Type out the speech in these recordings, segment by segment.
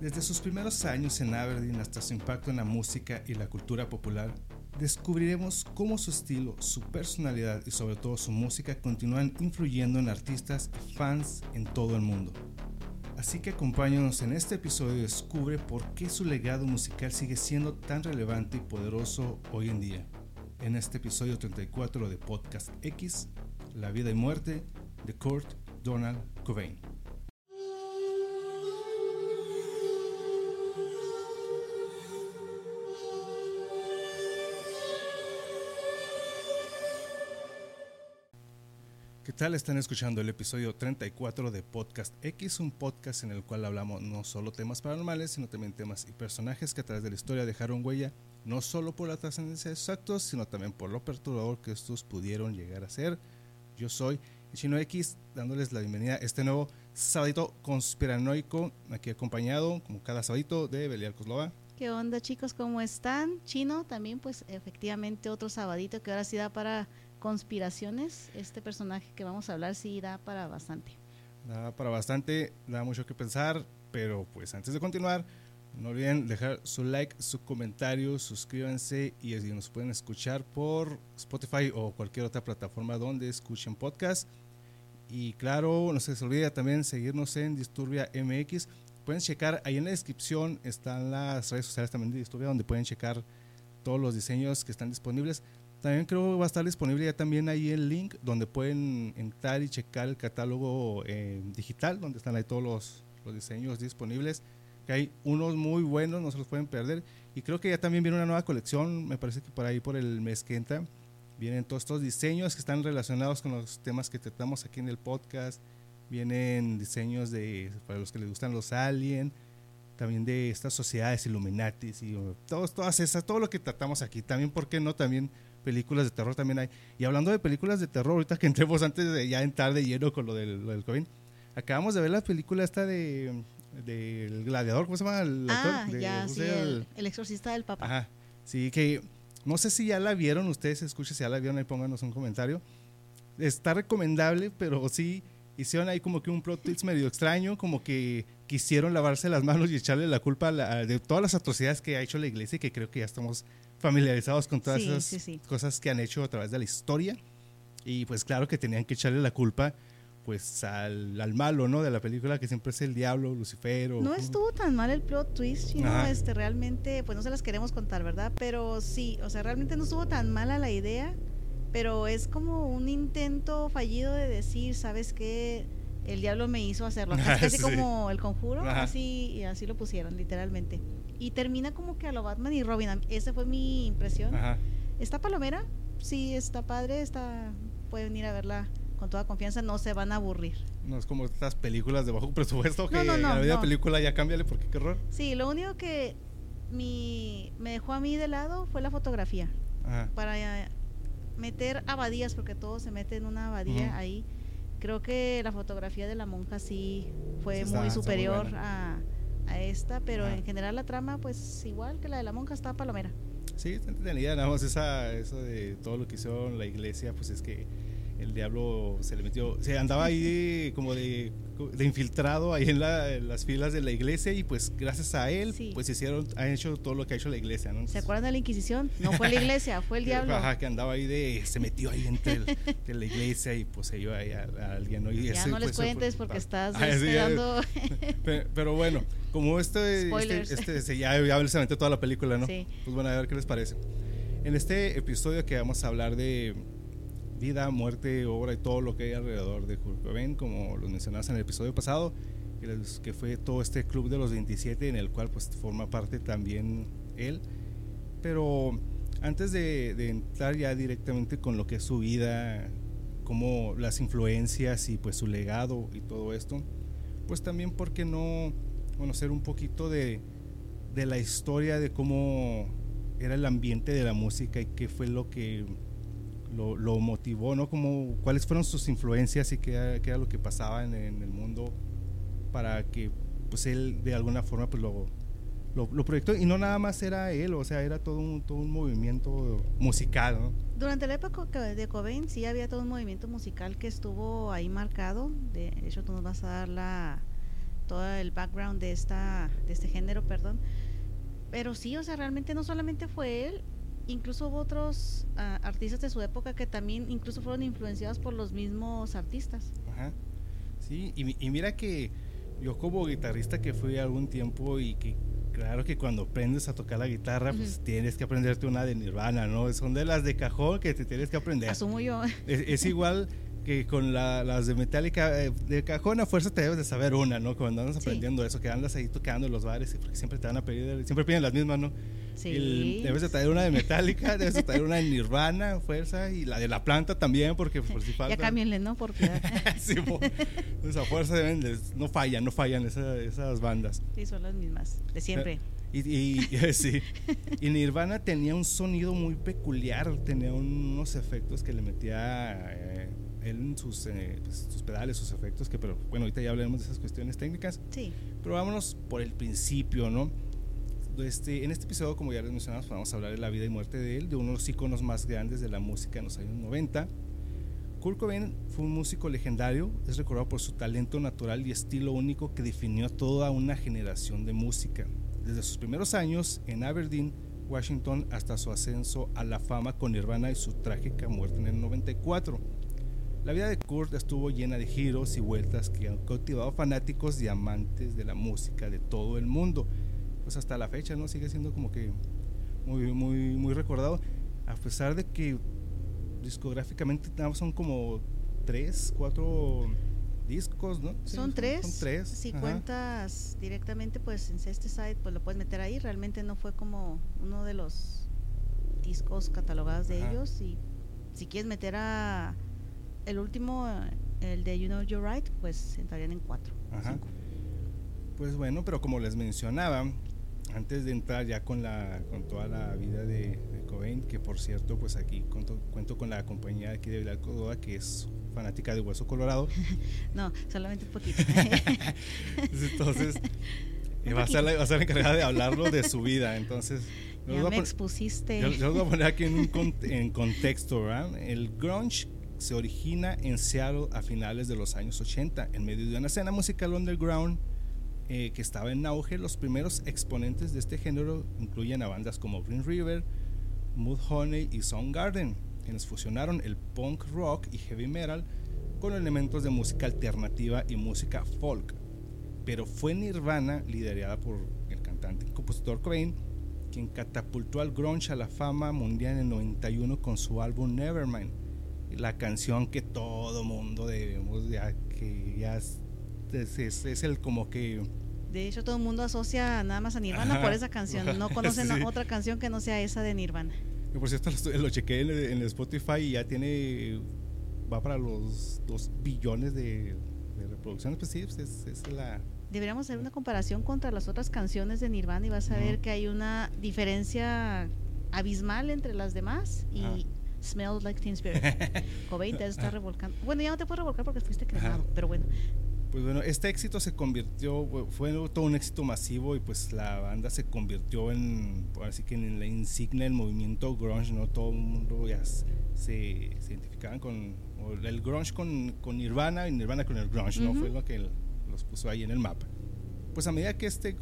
Desde sus primeros años en Aberdeen hasta su impacto en la música y la cultura popular, descubriremos cómo su estilo, su personalidad y sobre todo su música continúan influyendo en artistas y fans en todo el mundo. Así que acompáñanos en este episodio y descubre por qué su legado musical sigue siendo tan relevante y poderoso hoy en día. En este episodio 34 de Podcast X, La vida y muerte de Kurt Donald Cobain. ¿Qué tal? Están escuchando el episodio 34 de Podcast X, un podcast en el cual hablamos no solo temas paranormales, sino también temas y personajes que a través de la historia dejaron huella, no solo por la trascendencia de sus actos, sino también por lo perturbador que estos pudieron llegar a ser. Yo soy Chino X, dándoles la bienvenida a este nuevo sabadito conspiranoico, aquí acompañado, como cada sabadito, de Belial Coslova. ¿Qué onda chicos? ¿Cómo están? Chino también, pues efectivamente otro sabadito que ahora sí da para conspiraciones, este personaje que vamos a hablar sí da para bastante. Da para bastante, da mucho que pensar, pero pues antes de continuar, no olviden dejar su like, su comentario, suscríbanse y nos pueden escuchar por Spotify o cualquier otra plataforma donde escuchen podcast. Y claro, no se les olvide también seguirnos en Disturbia MX. Pueden checar ahí en la descripción, están las redes sociales también de Disturbia donde pueden checar todos los diseños que están disponibles. También creo que va a estar disponible ya también ahí el link donde pueden entrar y checar el catálogo eh, digital, donde están ahí todos los, los, diseños disponibles. Que hay unos muy buenos, no se los pueden perder. Y creo que ya también viene una nueva colección, me parece que por ahí por el mes que entra, vienen todos estos diseños que están relacionados con los temas que tratamos aquí en el podcast. Vienen diseños de para los que les gustan los aliens también de estas sociedades Illuminatis y todos, todas esas, todo lo que tratamos aquí. También, ¿por qué no? También películas de terror también hay. Y hablando de películas de terror, ahorita que entremos antes de ya entrar de lleno con lo del, lo del COVID, acabamos de ver la película esta de del gladiador, ¿cómo se llama? El ah, ya, sí, el, el, exorcista del Papa. Ajá, sí, que no sé si ya la vieron, ustedes escuchen si ya la vieron, ahí pónganos un comentario. Está recomendable, pero sí hicieron ahí como que un plot twist medio extraño, como que quisieron lavarse las manos y echarle la culpa de todas las atrocidades que ha hecho la iglesia y que creo que ya estamos familiarizados con todas esas cosas que han hecho a través de la historia. Y pues claro que tenían que echarle la culpa pues al, al malo, ¿no? De la película que siempre es el diablo, Lucifer. no estuvo tan mal el plot twist, sino este, realmente, pues no se las queremos contar, ¿verdad? Pero sí, o sea, realmente no estuvo tan mala la idea, pero es como un intento fallido de decir, ¿sabes qué? El diablo me hizo hacerlo. Así como el conjuro, así, y así lo pusieron, literalmente. Y termina como que a lo Batman y Robin. Esa fue mi impresión. ¿Está palomera? Sí, está padre. Está, pueden ir a verla con toda confianza. No se van a aburrir. No es como estas películas de bajo presupuesto que no, no, la vida película ya cámbiale porque qué horror. Sí, lo único que mi, me dejó a mí de lado fue la fotografía. Para meter abadías, porque todo se mete en una abadía ahí. Creo que la fotografía de la monja sí fue muy superior a a esta, pero en general la trama, pues igual que la de la monja, está palomera. Sí, está entretenida, nada más esa, eso de todo lo que hizo la iglesia, pues es que el diablo se le metió, se andaba ahí como de, de infiltrado ahí en, las filas de la iglesia y pues gracias a él pues hicieron, han hecho todo lo que ha hecho la iglesia. ¿no? ¿Se acuerdan de la Inquisición? No fue la iglesia, fue el diablo. Ajá, que andaba ahí de, se metió ahí entre la iglesia y poseyó ahí a, alguien. ¿no? ya no les pues, cuentes porque estás esperando. pero, bueno, como este, este, este, ya, ya se metió toda la película, ¿no? Pues bueno, a ver qué les parece. En este episodio que vamos a hablar de vida, muerte, obra y todo lo que hay alrededor de Kurt Cobain, como lo mencionabas en el episodio pasado, que fue todo este club de los 27 en el cual pues forma parte también él. Pero antes de, entrar ya directamente con lo que es su vida, como las influencias y pues su legado y todo esto, pues también por qué no conocer un poquito de, de la historia de cómo era el ambiente de la música y qué fue lo que lo, motivó, ¿no? Como, ¿Cuáles fueron sus influencias y qué, era lo que pasaba en, el mundo para que pues él de alguna forma pues lo, lo, proyectó? Y no nada más era él, o sea, era todo un, todo un movimiento musical, ¿no? Durante la época de Cobain sí había todo un movimiento musical que estuvo ahí marcado. De hecho, tú nos vas a dar la, todo el background de esta de este género, perdón. Pero sí, o sea, realmente no solamente fue él, incluso hubo otros ah, artistas de su época que también incluso fueron influenciados por los mismos artistas. Ajá. Sí, y, y mira que yo como guitarrista que fui algún tiempo y que claro que cuando aprendes a tocar la guitarra, pues tienes que aprenderte una de Nirvana, ¿no? Son de las de cajón que te tienes que aprender. Asumo yo. Es, igual que con las de Metallica, eh, de cajón a fuerza te debes de saber una, ¿no? Cuando andas aprendiendo eso, que andas ahí tocando en los bares, porque siempre te van a pedir, siempre piden las mismas, ¿no? Sí. debes de traer una de Metallica, debes de traer una de Nirvana, fuerza, y la de la planta también, porque por si falta. Ya cámbienle, ¿no? Porque sí, pues a fuerza deben de, no fallan, no fallan esas bandas. Sí, son las mismas, de siempre. Y, y, sí. y Nirvana tenía un sonido muy peculiar, tenía unos efectos que le metía eh, en sus, eh, pues, sus pedales, sus efectos, que pero bueno, ahorita ya hablaremos de esas cuestiones técnicas. Sí. Pero vámonos por el principio, ¿no? Este, en este episodio, como ya les mencionamos, pues, vamos a hablar de la vida y muerte de él, de uno de los iconos más grandes de la música en los años 90. Kurt Cobain fue un músico legendario, es recordado por su talento natural y estilo único que definió a toda una generación de música. Desde sus primeros años en Aberdeen, Washington, hasta su ascenso a la fama con Nirvana y su trágica muerte en el 94. La vida de Kurt estuvo llena de giros y vueltas que han cautivado fanáticos y amantes de la música de todo el mundo pues hasta la fecha, ¿no? Sigue siendo como que muy, muy, muy recordado, a pesar de que discográficamente son como tres, cuatro discos, ¿no? son tres. Son tres. Si cuentas directamente, pues en este site, pues lo puedes meter ahí. Realmente no fue como uno de los discos catalogados de ellos. Y si quieres meter a el último, el de You Know You're Right, pues entrarían en cuatro. Ajá. Pues bueno, pero como les mencionaba, antes de entrar ya con la con toda la vida de, Cobain, que por cierto, pues aquí cuento, cuento con la compañía aquí de Vidal Codoa, que es fanática de Hueso Colorado. no, solamente un poquito. entonces, va, a ser la, va a ser encargada de hablarlo de su vida. Entonces, ya me expusiste. Yo, voy a poner aquí en, un en contexto, ¿verdad? El grunge se origina en Seattle a finales de los años 80, en medio de una escena musical underground eh, que estaba en auge, los primeros exponentes de este género incluyen a bandas como Green River, Mudhoney y Soundgarden, quienes fusionaron el punk rock y heavy metal con elementos de música alternativa y música folk. Pero fue Nirvana, liderada por el cantante y compositor Cobain, quien catapultó al grunge a la fama mundial en el 91 con su álbum Nevermind, la canción que todo mundo debemos ya que ya es, el como que... De hecho, todo el mundo asocia nada más a Nirvana por esa canción. No conocen otra canción que no sea esa de Nirvana. por cierto, lo, chequé en, el Spotify y ya tiene... Va para los 2 billones de, reproducciones. Pues sí, pues es, la... Deberíamos hacer una comparación contra las otras canciones de Nirvana y vas a ver que hay una diferencia abismal entre las demás y Smells Like Teen Spirit. Cobain te está revolcando. Bueno, ya no te puedo revolcar porque fuiste cremado, pero bueno. Pues bueno, este éxito se convirtió, fue todo un éxito masivo y pues la banda se convirtió en, así que en la insignia del movimiento grunge, ¿no? Todo el mundo ya se, se identificaban con el grunge con, con, Nirvana y Nirvana con el grunge, ¿no? Fue lo que los puso ahí en el mapa. Pues a medida que este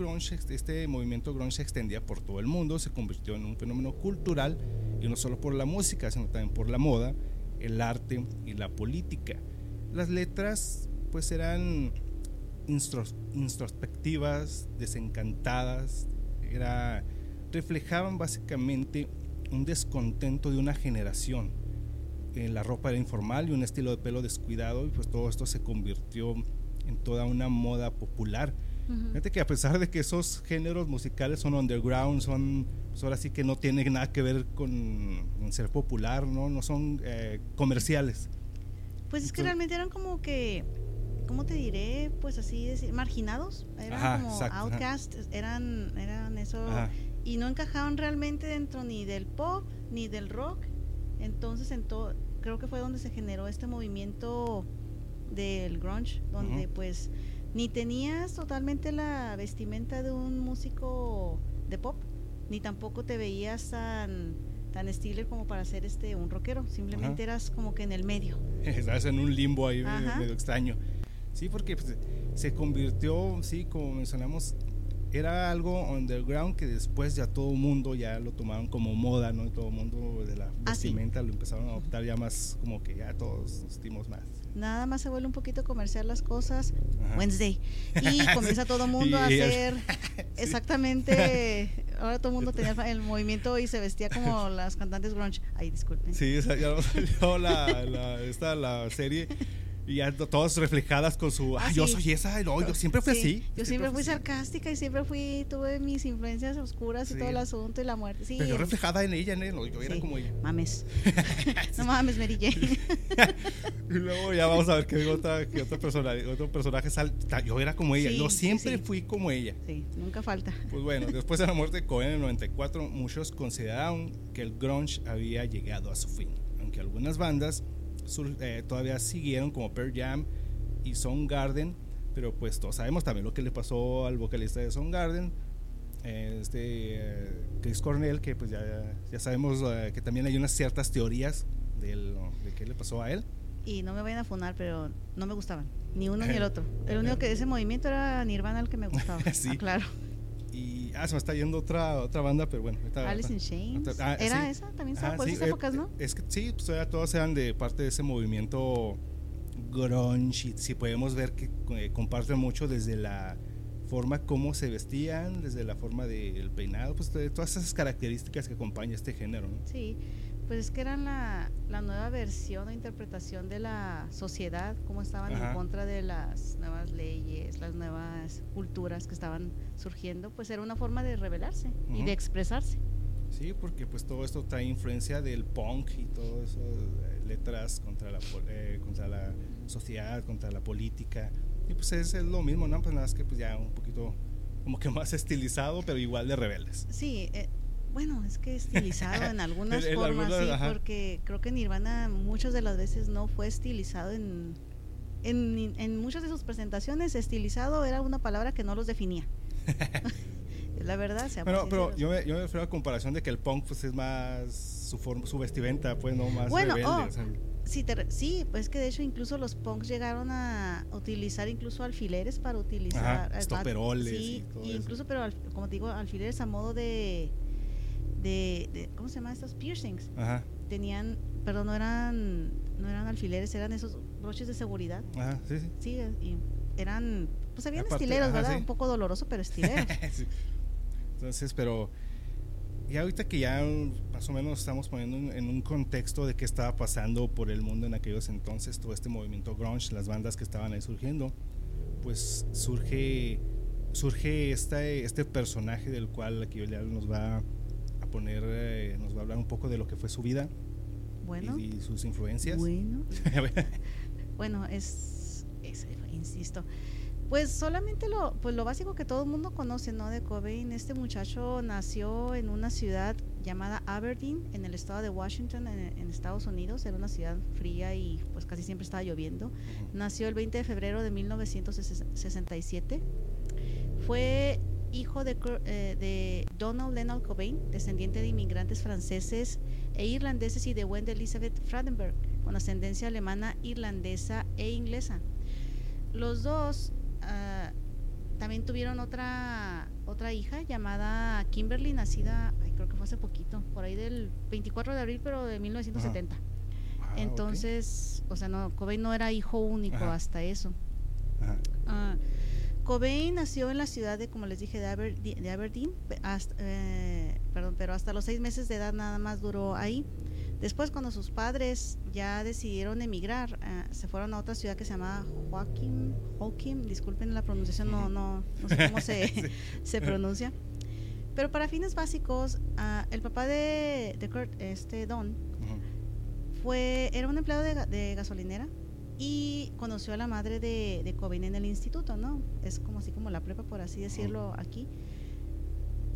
este movimiento grunge se extendía por todo el mundo, se convirtió en un fenómeno cultural y no solo por la música, sino también por la moda, el arte y la política. Las letras pues eran introspectivas, desencantadas, era, reflejaban básicamente un descontento de una generación. Eh, la ropa era informal y un estilo de pelo descuidado y pues todo esto se convirtió en toda una moda popular. Fíjate que a pesar de que esos géneros musicales son underground, son pues ahora sí que no tienen nada que ver con, ser popular, no, no son eh, comerciales. Pues es que realmente eran como que ¿cómo te diré? Pues así decir, marginados, eran como outcasts, eran, eran eso, y no encajaban realmente dentro ni del pop ni del rock. Entonces, en creo que fue donde se generó este movimiento del grunge, donde pues ni tenías totalmente la vestimenta de un músico de pop, ni tampoco te veías tan tan estilo como para ser este un rockero, simplemente eras como que en el medio. Estabas en un limbo ahí medio extraño. Sí, porque pues, se convirtió, sí, como mencionamos, era algo underground que después ya todo el mundo ya lo tomaron como moda, ¿no? Y todo el mundo de la ah, vestimenta lo empezaron a adoptar ya más como que ya todos nos dimos más. Nada más se vuelve un poquito comercial las cosas. Wednesday. Y comienza todo el mundo a hacer exactamente. Ahora todo el mundo tenía el movimiento y se vestía como las cantantes grunge. Ay, disculpen. Sí, ya salió la, la, esta, la serie y ya todas reflejadas con su, ah, yo soy esa, no, yo siempre fui así. Yo siempre, fui sarcástica y siempre fui, tuve mis influencias oscuras y todo el asunto y la muerte. Pero yo reflejada en ella, ¿no? yo era como ella. Mames. no mames, Mary Jane. y luego ya vamos a ver qué otra, qué otro personaje, otro personaje sale. Yo era como ella, yo siempre fui como ella. Sí, nunca falta. Pues bueno, después de la muerte de Cohen en el 94, muchos consideraron que el grunge había llegado a su fin, aunque algunas bandas eh, todavía siguieron como Pearl Jam y Soundgarden, pero pues todos sabemos también lo que le pasó al vocalista de Soundgarden, este eh, Chris Cornell, que pues ya, ya sabemos eh, que también hay unas ciertas teorías de qué le pasó a él. Y no me vayan a funar, pero no me gustaban, ni uno ni el otro. El único que de ese movimiento era Nirvana el que me gustaba. sí. Ah, claro. Y ah, se me está yendo otra otra banda, pero bueno. Alice in Chains. Ah, ¿Era esa? También se por esas eh, épocas, ¿no? Es que sí, pues, todas eran de parte de ese movimiento grunge. Y si podemos ver que eh, comparten mucho desde la forma como se vestían, desde la forma del peinado, pues todas esas características que acompaña este género, ¿no? Sí. Pues es que eran la, la, nueva versión o interpretación de la sociedad, cómo estaban en contra de las nuevas leyes, las nuevas culturas que estaban surgiendo, pues era una forma de rebelarse y de expresarse. Sí, porque pues todo esto trae influencia del punk y todo eso, eh, letras contra la, eh, contra la sociedad, contra la política. Y pues es, es, lo mismo, ¿no? Pues nada más que pues ya un poquito como que más estilizado, pero igual de rebeldes. Sí, eh, bueno, es que estilizado en algunas formas, sí, porque creo que Nirvana muchas de las veces no fue estilizado en, en, en muchas de sus presentaciones, estilizado era una palabra que no los definía. la verdad, se Pero, pero yo, me, yo me refiero a comparación de que el punk pues es más su, forma, su vestimenta, pues no más bueno, rebelde. Oh, sí, sí, pues que de hecho incluso los punks llegaron a utilizar incluso alfileres para utilizar... Ajá, estoperoles sí, y incluso, pero como te digo, alfileres a modo de de, ¿cómo se llama estos piercings? Ajá. Tenían, pero no eran no eran alfileres, eran esos broches de seguridad. Ajá, sí, sí. Sí, y eran, pues habían estileros, ¿verdad? Un poco doloroso, pero estileros. Entonces, pero y ahorita que ya más o menos estamos poniendo en un contexto de qué estaba pasando por el mundo en aquellos entonces, todo este movimiento grunge, las bandas que estaban ahí surgiendo, pues surge surge este, este personaje del cual aquí nos va poner, eh, nos va a hablar un poco de lo que fue su vida bueno, y, sus influencias. Bueno, bueno es, insisto, pues solamente lo, pues lo básico que todo el mundo conoce, ¿no? De Cobain. Este muchacho nació en una ciudad llamada Aberdeen, en el estado de Washington, en, Estados Unidos. Era una ciudad fría y pues casi siempre estaba lloviendo. Nació el 20 de febrero de 1967. Fue hijo de, eh, de, Donald Leonard Cobain, descendiente de inmigrantes franceses e irlandeses y de Wendy Elizabeth Fradenberg, con ascendencia alemana, irlandesa e inglesa. Los dos ah, también tuvieron otra, otra hija llamada Kimberly, nacida, creo que fue hace poquito, por ahí del 24 de abril, pero de 1970. Ah, Entonces, o sea, no, Cobain no era hijo único hasta eso. Ah, Cobain nació en la ciudad de, como les dije, de Aberdeen, eh, perdón, pero hasta los seis meses de edad nada más duró ahí. Después, cuando sus padres ya decidieron emigrar, eh, se fueron a otra ciudad que se llamaba Joaquim, Joaquim, disculpen la pronunciación, no, no, no sé cómo se, se pronuncia. Pero para fines básicos, ah, el papá de, Kurt, este Don, fue, era un empleado de, de gasolinera y conoció a la madre de, de Cobain en el instituto, ¿no? Es como así como la prepa, por así decirlo, aquí.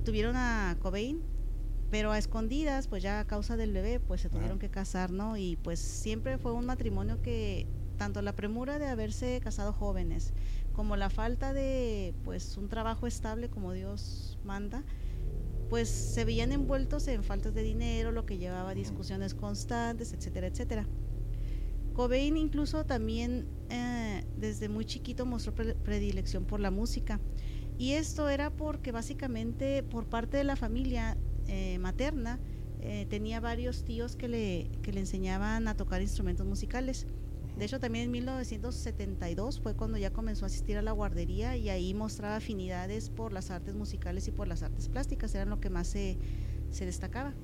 Tuvieron a Cobain, pero a escondidas, pues ya a causa del bebé, pues se tuvieron que casar, ¿no? Y pues siempre fue un matrimonio que tanto la premura de haberse casado jóvenes como la falta de pues un trabajo estable como Dios manda, pues se veían envueltos en faltas de dinero, lo que llevaba a discusiones constantes, etcétera, etcétera. Cobain incluso también eh, desde muy chiquito mostró predilección por la música. Y esto era porque básicamente por parte de la familia eh, materna eh, tenía varios tíos que le, que le enseñaban a tocar instrumentos musicales. De hecho, también en 1972 fue cuando ya comenzó a asistir a la guardería y ahí mostraba afinidades por las artes musicales y por las artes plásticas, eran lo que más se, se destacaba.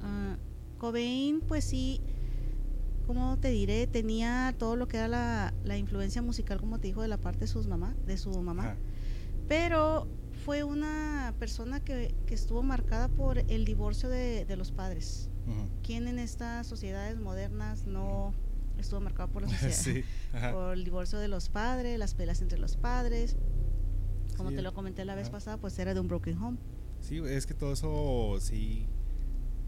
Uh, Cobain, pues sí, como te diré, tenía todo lo que era la, la, influencia musical, como te dijo, de la parte de, sus mamá, de su mamá. Pero fue una persona que, que, estuvo marcada por el divorcio de, de los padres. ¿Quién en estas sociedades modernas no estuvo marcado por la sociedad, por el divorcio de los padres, las peleas entre los padres. Como te lo comenté la vez pasada, pues era de un broken home. Sí, es que todo eso sí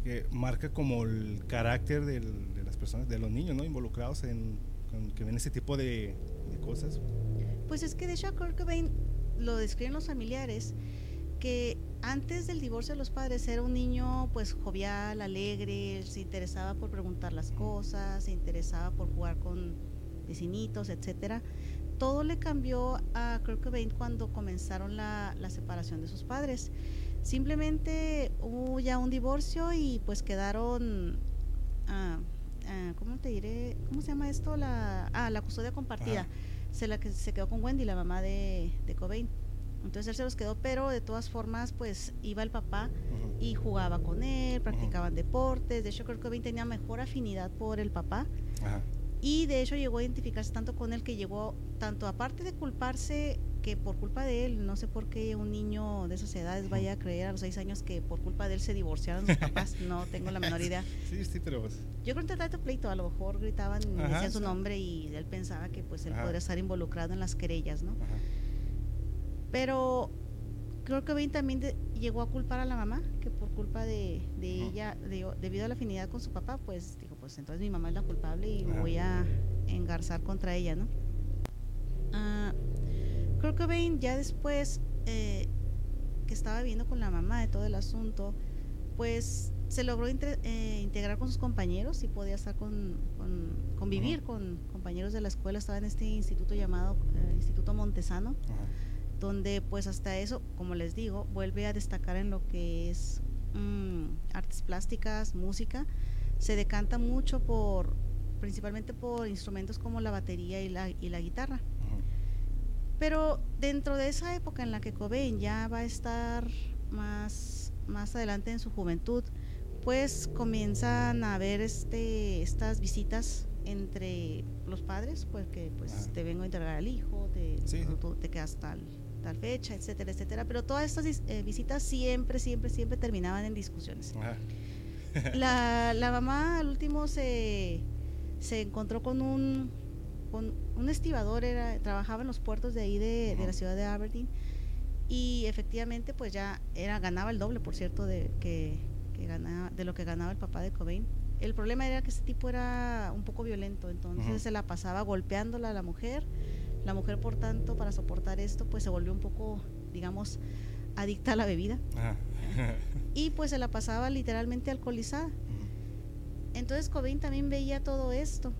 que marca como el carácter de las personas, de los niños. Involucrados en, que ven ese tipo de, cosas. Pues es que de hecho Kurt Cobain lo describen los familiares que antes del divorcio de los padres era un niño pues jovial, alegre, se interesaba por preguntar las cosas, se interesaba por jugar con vecinitos, etcétera. Todo le cambió a Kurt Cobain cuando comenzaron la separación de sus padres. Simplemente hubo ya un divorcio y pues quedaron, ah, ah, ¿cómo te diré? ¿Cómo se llama esto? La, ah, la custodia compartida. Se, la, que se quedó con Wendy, la mamá de, de Cobain. Entonces él se los quedó, pero de todas formas, pues iba el papá y jugaba con él, practicaban deportes. De hecho, creo que Cobain tenía mejor afinidad por el papá. Y de hecho llegó a identificarse tanto con él que llegó, tanto aparte de culparse que por culpa de él, no sé por qué un niño de esas edades vaya a creer a los seis años que por culpa de él se divorciaron sus papás, no tengo la menor idea. Sí, sí, pero... Pues Yo creo que en pleito, a lo mejor gritaban y decían su nombre y él pensaba que pues él podría estar involucrado en las querellas, ¿no? Pero creo que Ben también llegó a culpar a la mamá, que por culpa de, ella, debido a la afinidad con su papá, pues dijo, pues entonces mi mamá es la culpable y voy a engarzar contra ella, ¿no? Uh, creo que Ben ya después eh, que estaba viviendo con la mamá de todo el asunto, pues se logró eh, integrar con sus compañeros y podía estar con, convivir con compañeros de la escuela, estaba en este instituto llamado eh, Instituto Montesano donde pues hasta eso, como les digo, vuelve a destacar en lo que es mm, artes plásticas, música, se decanta mucho por, principalmente por instrumentos como la batería y la, y la guitarra. Pero dentro de esa época en la que Cobain ya va a estar más, más adelante en su juventud, pues comienzan a haber este, estas visitas entre los padres, pues que pues te vengo a entregar al hijo, te, te quedas tal, tal fecha, etcétera, etcétera. Pero todas estas eh, visitas siempre, siempre, siempre terminaban en discusiones. la, la, mamá al último se, se encontró con un, con un estibador, era, trabajaba en los puertos de ahí de, de, la ciudad de Aberdeen y efectivamente pues ya era ganaba el doble, por cierto, de, que, que ganaba, de lo que ganaba el papá de Cobain. El problema era que ese tipo era un poco violento, entonces se la pasaba golpeándola a la mujer la mujer, por tanto, para soportar esto, pues se volvió un poco, digamos, adicta a la bebida. y pues se la pasaba literalmente alcoholizada. Entonces Cobain también veía todo esto.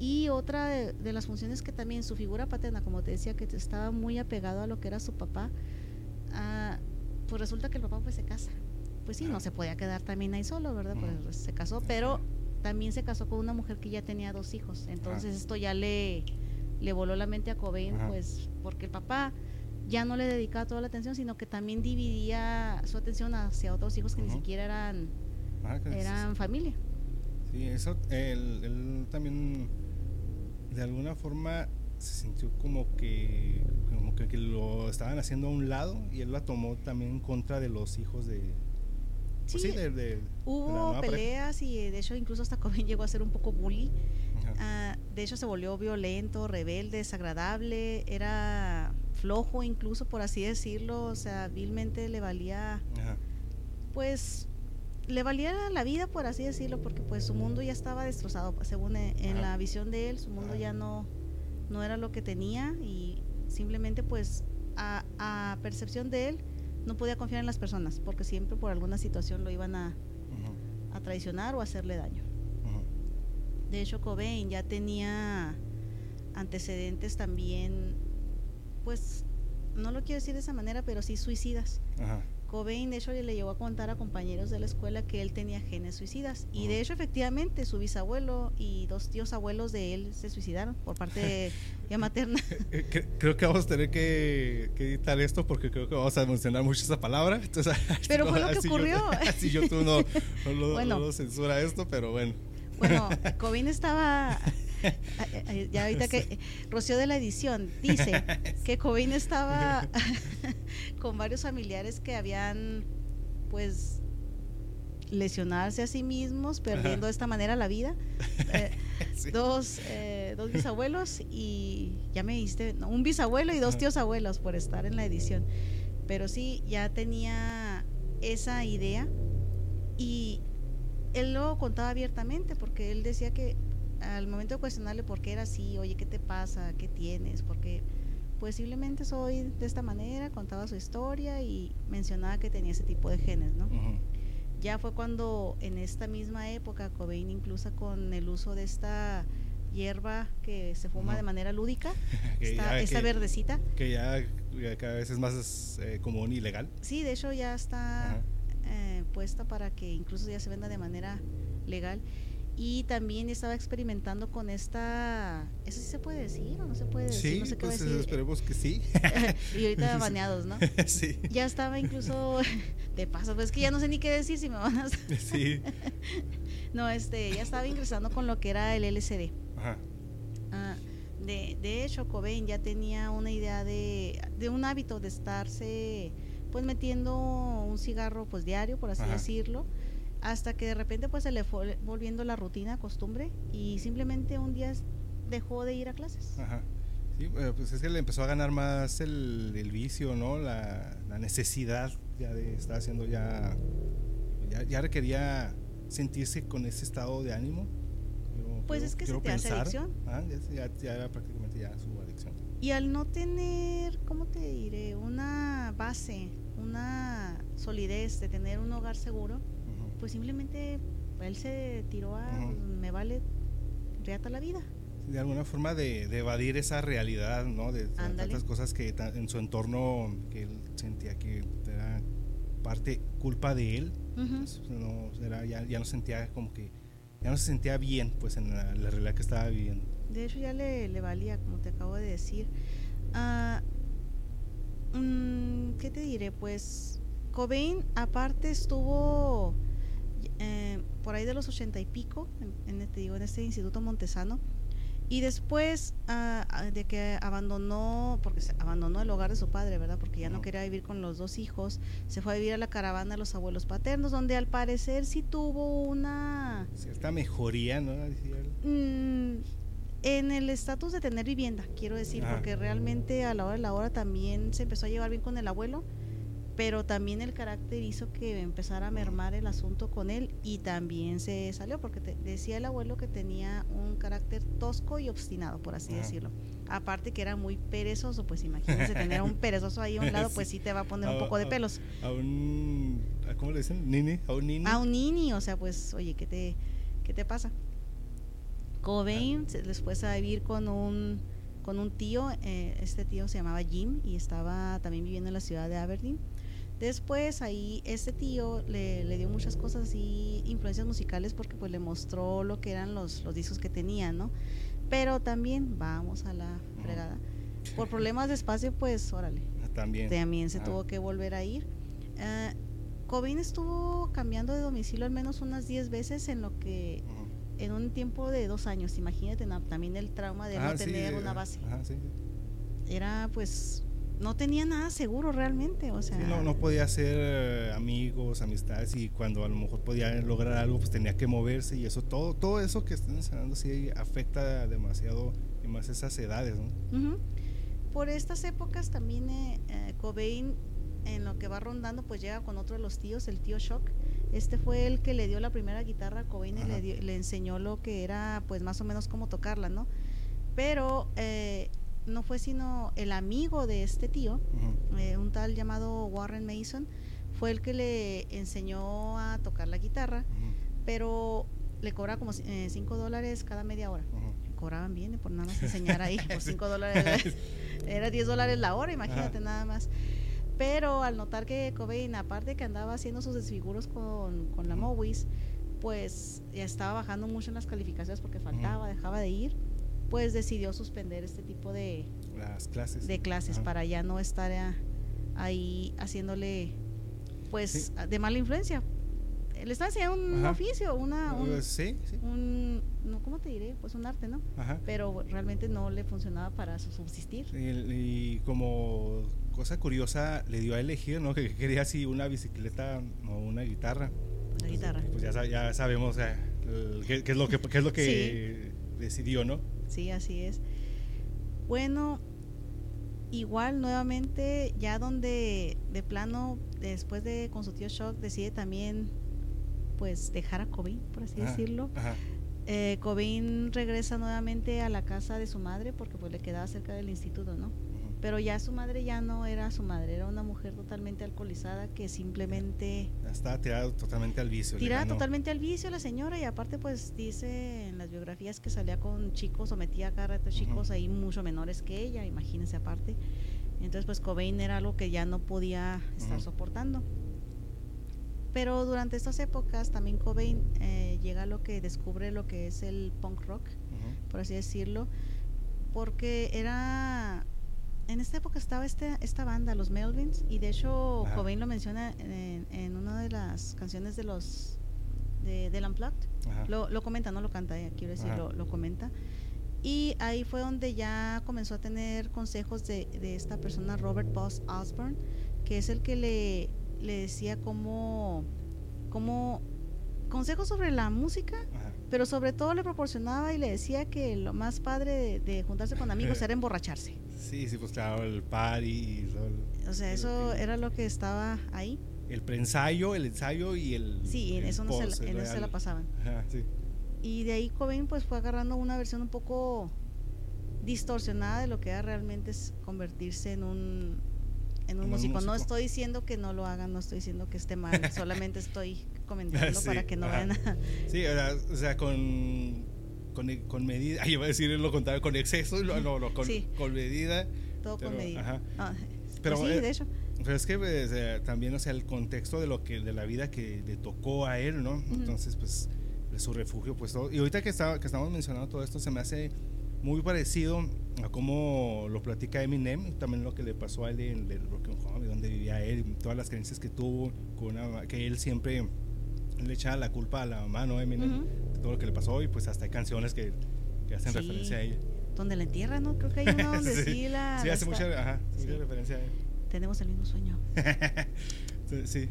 Y otra de, las funciones que también su figura paterna, como te decía, que estaba muy apegado a lo que era su papá, ah, pues resulta que el papá pues se casa. Pues sí, no se podía quedar también ahí solo, ¿verdad? Pues se casó, pero también se casó con una mujer que ya tenía dos hijos. Entonces esto ya le, le voló la mente a Cobain, pues porque el papá ya no le dedicaba toda la atención, sino que también dividía su atención hacia otros hijos que ni siquiera eran, ah, eran familia. Sí, eso, él, también de alguna forma se sintió como que como que, lo estaban haciendo a un lado y él la tomó también en contra de los hijos de pues sí, de, hubo peleas y de hecho incluso hasta Cobain llegó a ser un poco bully. Ah, de hecho, se volvió violento, rebelde, desagradable, era flojo incluso, por así decirlo, o sea, vilmente le valía, pues, le valía la vida, por así decirlo, porque pues su mundo ya estaba destrozado, pues, según e, en, la visión de él, su mundo ya no, no era lo que tenía y simplemente pues a, a, percepción de él no podía confiar en las personas, porque siempre por alguna situación lo iban a, a traicionar o a hacerle daño. De hecho, Cobain ya tenía antecedentes también, pues, no lo quiero decir de esa manera, pero sí suicidas. Ajá. Cobain de hecho le llegó a contar a compañeros de la escuela que él tenía genes suicidas y de hecho efectivamente su bisabuelo y dos tíos abuelos de él se suicidaron por parte de, materna. Eh, creo que vamos a tener que, editar esto porque creo que vamos a mencionar mucho esa palabra. pero fue lo que ocurrió. así yo tú no, lo, censura esto, pero bueno. Bueno, Cobain estaba ya ahorita que Rocío de la edición dice que Cobain estaba con varios familiares que habían pues lesionarse a sí mismos, perdiendo de esta manera la vida. Eh, dos, eh, dos bisabuelos y ya me diste, un bisabuelo y dos tíos abuelos por estar en la edición. Pero sí, ya tenía esa idea y él lo contaba abiertamente porque él decía que al momento de cuestionarle por qué era así, oye, ¿qué te pasa? ¿Qué tienes? Porque posiblemente soy de esta manera, contaba su historia y mencionaba que tenía ese tipo de genes, ¿no? Ya fue cuando en esta misma época Cobain incluso con el uso de esta hierba que se fuma de manera lúdica, esta, verdecita. Que ya, cada vez es más eh, común y legal. Sí, de hecho ya está eh, puesta para que incluso ya se venda de manera legal y también estaba experimentando con esta, ¿eso sí se puede decir o no se puede decir? Sí, no sé qué pues esperemos que sí. y ahorita baneados, ¿no? sí. Ya estaba incluso de paso, pues es que ya no sé ni qué decir si me van a... sí. no, este, ya estaba ingresando con lo que era el LCD. Ajá. Ah, de, de hecho, Cobain ya tenía una idea de, de un hábito de estarse pues metiendo un cigarro pues diario, por así decirlo hasta que de repente pues se le fue volviendo la rutina, costumbre y simplemente un día dejó de ir a clases. Ajá. Sí, eh, pues es que le empezó a ganar más el, vicio, ¿no? La, necesidad ya de estar haciendo ya, ya, requería sentirse con ese estado de ánimo. pues es que se te hace adicción. Ah, ya, ya, era prácticamente ya su adicción. Y al no tener, ¿cómo te diré? Una base, una solidez de tener un hogar seguro, pues simplemente él se tiró a, me vale reata la vida. De alguna forma de, evadir esa realidad, ¿no? De, tantas cosas que en su entorno, que él sentía que era parte culpa de él, pues, no, ya, no sentía como que, ya no se sentía bien, pues en la, realidad que estaba viviendo. De hecho ya le, le valía, como te acabo de decir. Mm, ¿Qué te diré? Pues Cobain aparte estuvo eh, por ahí de los ochenta y pico, en, este, digo, en este Instituto Montesano. Y después ah, ah, de que abandonó, porque se abandonó el hogar de su padre, ¿verdad? Porque ya no. quería vivir con los dos hijos, se fue a vivir a la caravana de los abuelos paternos, donde al parecer sí tuvo una... Cierta mejoría, ¿no? Mm, en el estatus de tener vivienda, quiero decir, porque realmente a la hora de la hora también se empezó a llevar bien con el abuelo pero también el carácter hizo que empezara a mermar el asunto con él y también se salió porque decía el abuelo que tenía un carácter tosco y obstinado, por así decirlo. Aparte que era muy perezoso, pues imagínense tener a un perezoso ahí a un lado, pues sí te va a poner un poco de pelos. A, un, ¿cómo le dicen? ¿Nini? ¿A un nini? A un nini, o sea, pues, oye, ¿qué te, qué te pasa? Cobain ah. después a vivir con un con un tío, eh, este tío se llamaba Jim y estaba también viviendo en la ciudad de Aberdeen Después ahí este tío le, dio muchas cosas y influencias musicales porque pues le mostró lo que eran los, los discos que tenía, ¿no? Pero también, vamos a la fregada, por problemas de espacio pues órale. También. También se tuvo que volver a ir. Uh, Cobin estuvo cambiando de domicilio al menos unas 10 veces en lo que... En un tiempo de dos años, imagínate también el trauma de no ah, tener una base. Era pues no tenía nada seguro realmente, o sea. no, no podía hacer eh, amigos, amistades y cuando a lo mejor podía lograr algo, pues tenía que moverse y eso, todo, todo eso que están enseñando sí afecta demasiado y más esas edades, ¿no? Por estas épocas también eh, eh, Cobain en lo que va rondando pues llega con otro de los tíos, el tío Shock. Este fue el que le dio la primera guitarra a Cobain y le, le, enseñó lo que era pues más o menos cómo tocarla, ¿no? Pero eh, no fue sino el amigo de este tío, eh, un tal llamado Warren Mason, fue el que le enseñó a tocar la guitarra, pero le cobraba como 5 eh, dólares cada media hora. Cobraban bien por nada más enseñar ahí, por 5 dólares. Era 10 dólares la hora, imagínate nada más. Pero al notar que Cobain, aparte que andaba haciendo sus desfiguros con, con la Mowis, pues ya estaba bajando mucho en las calificaciones porque faltaba, dejaba de ir, pues decidió suspender este tipo de, las clases, de clases para ya no estar ahí haciéndole pues de mala influencia. Le enseñando un oficio, una, un, pues, sí, sí. un no, ¿cómo te diré? Pues un arte, ¿no? Pero realmente no le funcionaba para subsistir. Y, como cosa curiosa, le dio a elegir, ¿no? Que quería si una bicicleta o una guitarra. Una guitarra. Pues ya, ya sabemos qué, es lo que, qué es lo que decidió, ¿no? Sí, así es. Bueno, igual nuevamente, ya donde de plano, después de con su tío Shock, decide también pues dejar a Kobe, por así decirlo. Eh, Cobain regresa nuevamente a la casa de su madre porque pues le quedaba cerca del instituto, ¿no? Pero ya su madre ya no era su madre, era una mujer totalmente alcoholizada que simplemente... Estaba tirada totalmente al vicio. Tirada totalmente al vicio la señora y aparte pues dice en las biografías que salía con chicos o metía a cada rato chicos ahí mucho menores que ella, imagínense aparte. Entonces pues Cobain era algo que ya no podía estar soportando. Pero durante estas épocas también Cobain eh, llega a lo que descubre lo que es el punk rock, por así decirlo, porque era en esta época estaba este, esta banda, los Melvins, y de hecho Cobain lo menciona en, una de las canciones de los de, del Unplugged. Lo, lo, comenta, no lo canta, eh, quiero decir, lo, comenta. Y ahí fue donde ya comenzó a tener consejos de, de esta persona, Robert Boss Osborne, que es el que le, le decía cómo, cómo consejos sobre la música, pero sobre todo le proporcionaba y le decía que lo más padre de, juntarse con amigos era emborracharse. Sí, sí, pues claro, el party. Y o sea, eso era lo que estaba ahí. El preensayo, el ensayo y el. Sí, en, eso, no se, en eso se la pasaban. Y de ahí Cobain pues fue agarrando una versión un poco distorsionada de lo que era realmente es convertirse en un en un, músico. No estoy diciendo que no lo hagan, no estoy diciendo que esté mal, solamente estoy comentando para que no vean Sí, o sea, con, con, con medida, iba a decir lo contrario, con exceso, no, no, con, con medida. Todo con medida. Ah, pero, pues sí, de hecho. Pero es que pues, también, o sea, el contexto de lo que de la vida que le tocó a él, ¿no? Entonces, pues, su refugio, pues todo. Y ahorita que, está, que estamos mencionando todo esto, se me hace muy parecido a cómo lo platica Eminem, también lo que le pasó a él en el Broken Home, donde vivía él, todas las creencias que tuvo, con que él siempre le echaba la culpa a la mamá, ¿no? Eminem, todo lo que le pasó y pues hasta hay canciones que, que hacen referencia a ella. Donde la entierra, ¿no? Creo que hay una donde sí, la... Sí, hace mucha, ajá, mucha referencia a él. Tenemos el mismo sueño. sí.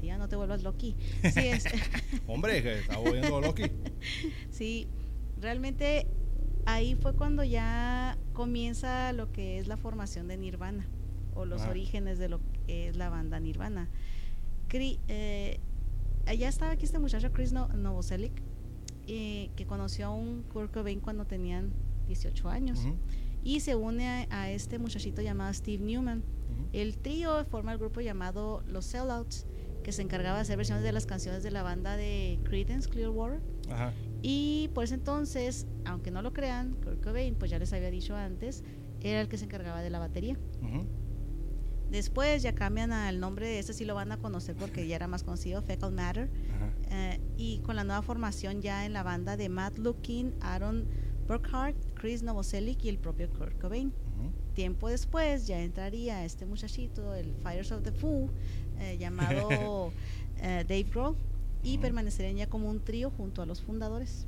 Tía, no te vuelvas Loki. Sí, es. Hombre, estaba oyendo Loki. Sí, realmente ahí fue cuando ya comienza lo que es la formación de Nirvana o los orígenes de lo que es la banda Nirvana. eh, allá estaba aquí este muchacho Chris Novoselic eh, que conoció a un Kurt Cobain cuando tenían 18 años y se une a, este muchachito llamado Steve Newman. El trío forma el grupo llamado Los Sellouts que se encargaba de hacer versiones de las canciones de la banda de Creedence Clearwater. Ajá. Y por ese entonces, aunque no lo crean, Kurt Cobain, pues ya les había dicho antes, era el que se encargaba de la batería. Después ya cambian al nombre de ese, sí lo van a conocer porque ya era más conocido, Fecal Matter. Eh, y con la nueva formación ya en la banda de Matt Lukin, Aaron Burkhardt, Chris Novoselic y el propio Kurt Cobain. Tiempo después ya entraría este muchachito, el Fires of the Fool, eh, llamado eh, Dave Grohl y permanecerían ya como un trío junto a los fundadores.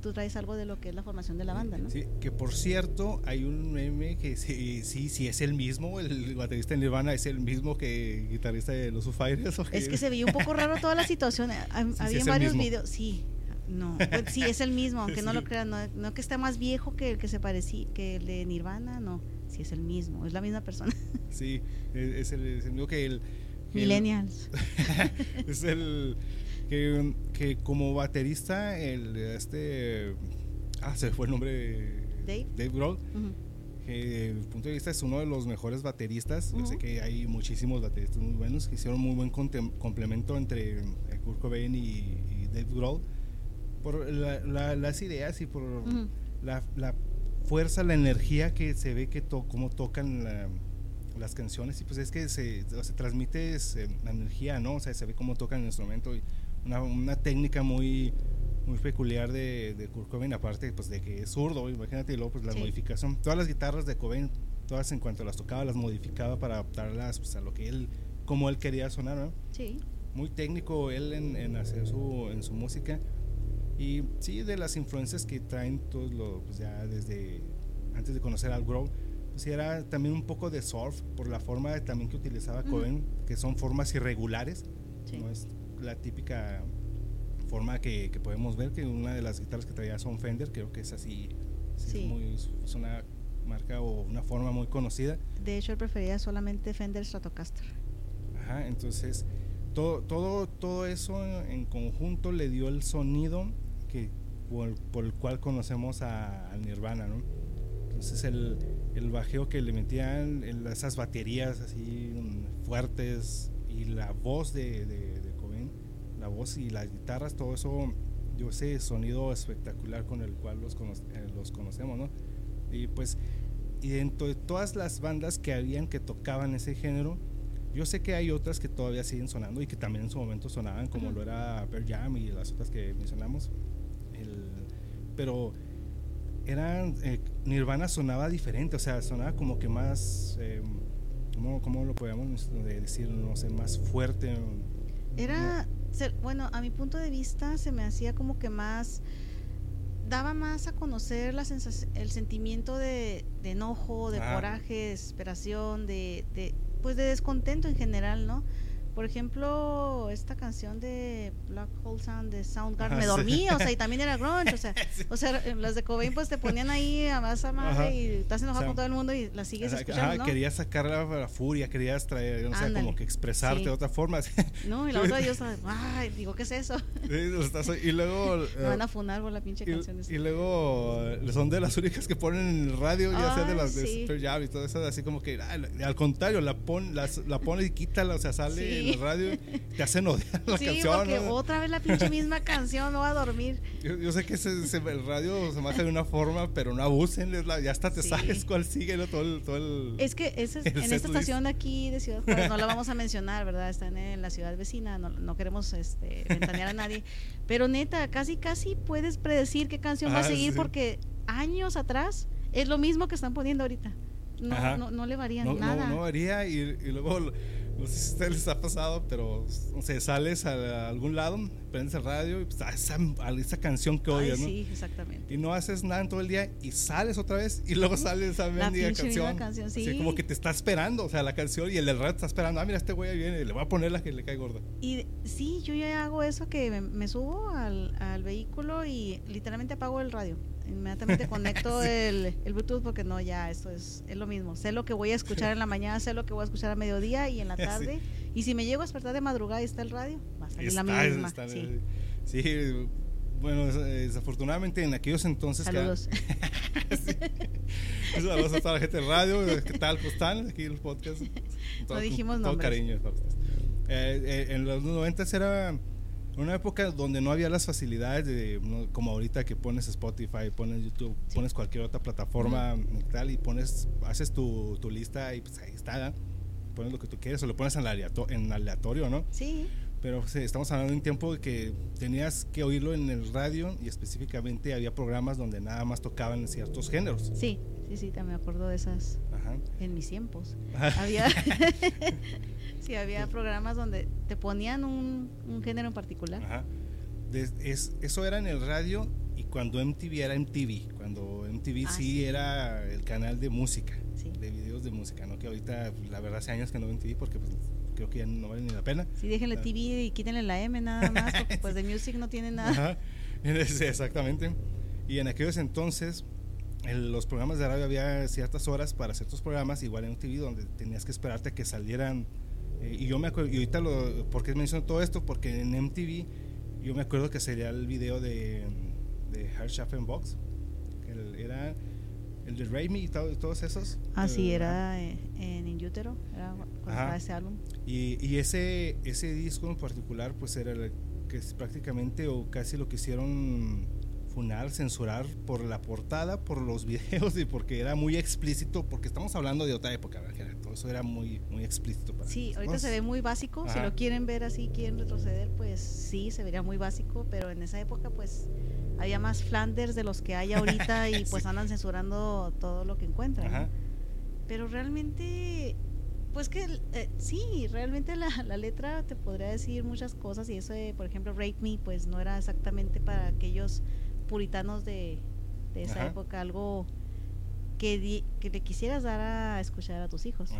Tú traes algo de lo que es la formación de la banda, ¿no? Sí, que por cierto, hay un meme que sí, sí, sí es el mismo, el baterista en Nirvana es el mismo que el guitarrista de los Fighters. Es que se veía un poco raro toda la situación. Había varios videos, sí. No, pues sí, es el mismo, aunque no lo crean, no, que esté más viejo que el que se parecía, que el de Nirvana, no, sí es el mismo, es la misma persona. Sí, es el, es el mismo que el... Millennials. es el que, que como baterista, el este. Ah, se fue el nombre. Dave. Dave Grohl. que desde el punto de vista es uno de los mejores bateristas. Yo sé que hay muchísimos bateristas muy buenos que hicieron muy buen complemento entre eh, Kurt Cobain y, Dave Grohl. por las ideas y por la, la, fuerza, la energía que se ve que to, cómo tocan las canciones y pues es que se, se transmite la energía, ¿no? O sea, se ve cómo tocan el instrumento y una, una técnica muy muy peculiar de, de Kurt Cobain, aparte pues de que es zurdo, imagínate, y luego pues la modificación, todas las guitarras de Cobain, todas en cuanto las tocaba, las modificaba para adaptarlas pues, a lo que él, como él quería sonar, ¿no? Sí. Muy técnico él en, en hacer su, en su música. Y sí, de las influencias que traen todos los, pues ya desde antes de conocer al Grove, pues era también un poco de surf por la forma también que utilizaba Cohen, que son formas irregulares, no es la típica forma que, que, podemos ver que una de las guitarras que traía son Fender, creo que es así, sí. Es, muy, es una marca o una forma muy conocida. De hecho, él prefería solamente Fender Stratocaster. Ajá, entonces todo, todo, todo eso en conjunto le dio el sonido que, por, el cual conocemos a, al Nirvana, ¿no? Entonces el, el bajeo que le metían, esas baterías así fuertes y la voz de, de, la voz y las guitarras, todo eso, yo sé, sonido espectacular con el cual los, eh, los conocemos, ¿no? Y pues, y dentro de todas las bandas que habían que tocaban ese género, yo sé que hay otras que todavía siguen sonando y que también en su momento sonaban, como lo era Pearl Jam y las otras que mencionamos, pero eran eh, Nirvana sonaba diferente, o sea, sonaba como que más, eh, ¿cómo, lo podemos decir? No sé, más fuerte. Era, bueno, a mi punto de vista se me hacía como que más, daba más a conocer la el sentimiento de, enojo, de coraje, de desesperación, de, de, pues de descontento en general, ¿no? Por ejemplo, esta canción de Black Hole Sound de Soundgarden, me dormí, o sea, y también era grunge, o sea, o sea, las de Cobain pues te ponían ahí a más a madre y estás enojado con todo el mundo y la sigues escuchando, ajá, ¿no? querías sacar la, furia, querías traer, o sea, como que expresarte de otra forma. No, y la otra yo estaba, ay, digo, ¿qué es eso? y luego... me van a funar por la pinche canción. Y, luego son de las únicas que ponen en el radio, ya sea de las de Super Jam y todo eso, así como que, al contrario, la, pon, la, la pone y quítala, o sea, sale en la radio, te hacen odiar la sí, canción. Porque otra vez la pinche misma canción, no va a dormir. Yo, sé que el radio se maneja de una forma, pero no abusen, ya hasta te sabes cuál sigue, ¿no? todo, el, todo el, Es que ese, en esta estación aquí de Ciudad Juárez, no la vamos a mencionar, ¿verdad? Están en la ciudad vecina, no, no queremos este, ventanear a nadie. Pero neta, casi, casi puedes predecir qué canción va a ah, seguir porque años atrás es lo mismo que están poniendo ahorita. No, no, no, le varían nada. No, no varía y, y luego no sé si a les ha pasado, pero no sé, sales a algún lado, prendes el radio y pues, a esa, esa canción que oyes, ¿no? Sí, exactamente. Y no haces nada en todo el día y sales otra vez y luego sales esa mendiga canción. canción sí. Así como que te está esperando, o sea, la canción y el del radio está esperando. Ah, mira, este güey viene, le voy a poner la que le cae gorda. Y sí, yo ya hago eso que me, subo al, al vehículo y literalmente apago el radio inmediatamente conecto el, el, Bluetooth porque no, ya, esto es, es lo mismo. Sé lo que voy a escuchar en la mañana, sé lo que voy a escuchar a mediodía y en la tarde. Y si me llego a despertar de madrada y está el radio, va a salir la misma. sí. sí. bueno, desafortunadamente en aquellos entonces... Saludos. Saludos a toda la gente del radio. ¿Qué tal? ¿Cómo están? Aquí en los podcasts. no dijimos. Todo cariño. Eh, eh, en los 90 era una época donde no había las facilidades de como ahorita que pones Spotify, pones YouTube, pones cualquier otra plataforma y tal y pones haces tu, tu, lista y pues ahí está, pones lo que tú quieres o lo pones en, en aleatorio, ¿no? Sí. Pero estamos hablando de un tiempo de que tenías que oírlo en el radio y específicamente había programas donde nada más tocaban ciertos géneros. Sí, sí, sí, también me acuerdo de esas Ajá. en mis tiempos. Había Sí, había programas donde te ponían un, género en particular. Ajá. es, eso era en el radio y cuando MTV era MTV, cuando MTV ah, sí, era el canal de música, de videos de música, ¿no? Que ahorita, la verdad, hace años que no veo MTV porque pues, creo que ya no vale ni la pena. Sí, déjenle ah. TV y quítenle la M nada más, porque pues de Music no tiene nada. Ajá. Exactamente. Y en aquellos entonces, en los programas de radio había ciertas horas para ciertos programas, igual en MTV, donde tenías que esperarte que salieran eh, y yo me acuerdo, y ahorita lo, ¿por qué menciono todo esto? Porque en MTV yo me acuerdo que sería el video de, de Box, que era el de Raimi y todos esos. Ah, sí, era en Inútero, era ese álbum. Y, y, ese, ese disco en particular, pues era que es prácticamente o casi lo quisieron funar, censurar por la portada, por los videos y porque era muy explícito, porque estamos hablando de otra época, todo eso era muy, muy explícito. Para sí, ahorita se ve muy básico, si lo quieren ver así, quieren retroceder, pues sí, se vería muy básico, pero en esa época pues había más Flanders de los que hay ahorita y pues andan censurando todo lo que encuentran. Pero realmente pues que eh, sí, realmente la, la, letra te podría decir muchas cosas y eso de, por ejemplo, Rape Me, pues no era exactamente para aquellos puritanos de, de esa época, algo que, que le quisieras dar a escuchar a tus hijos.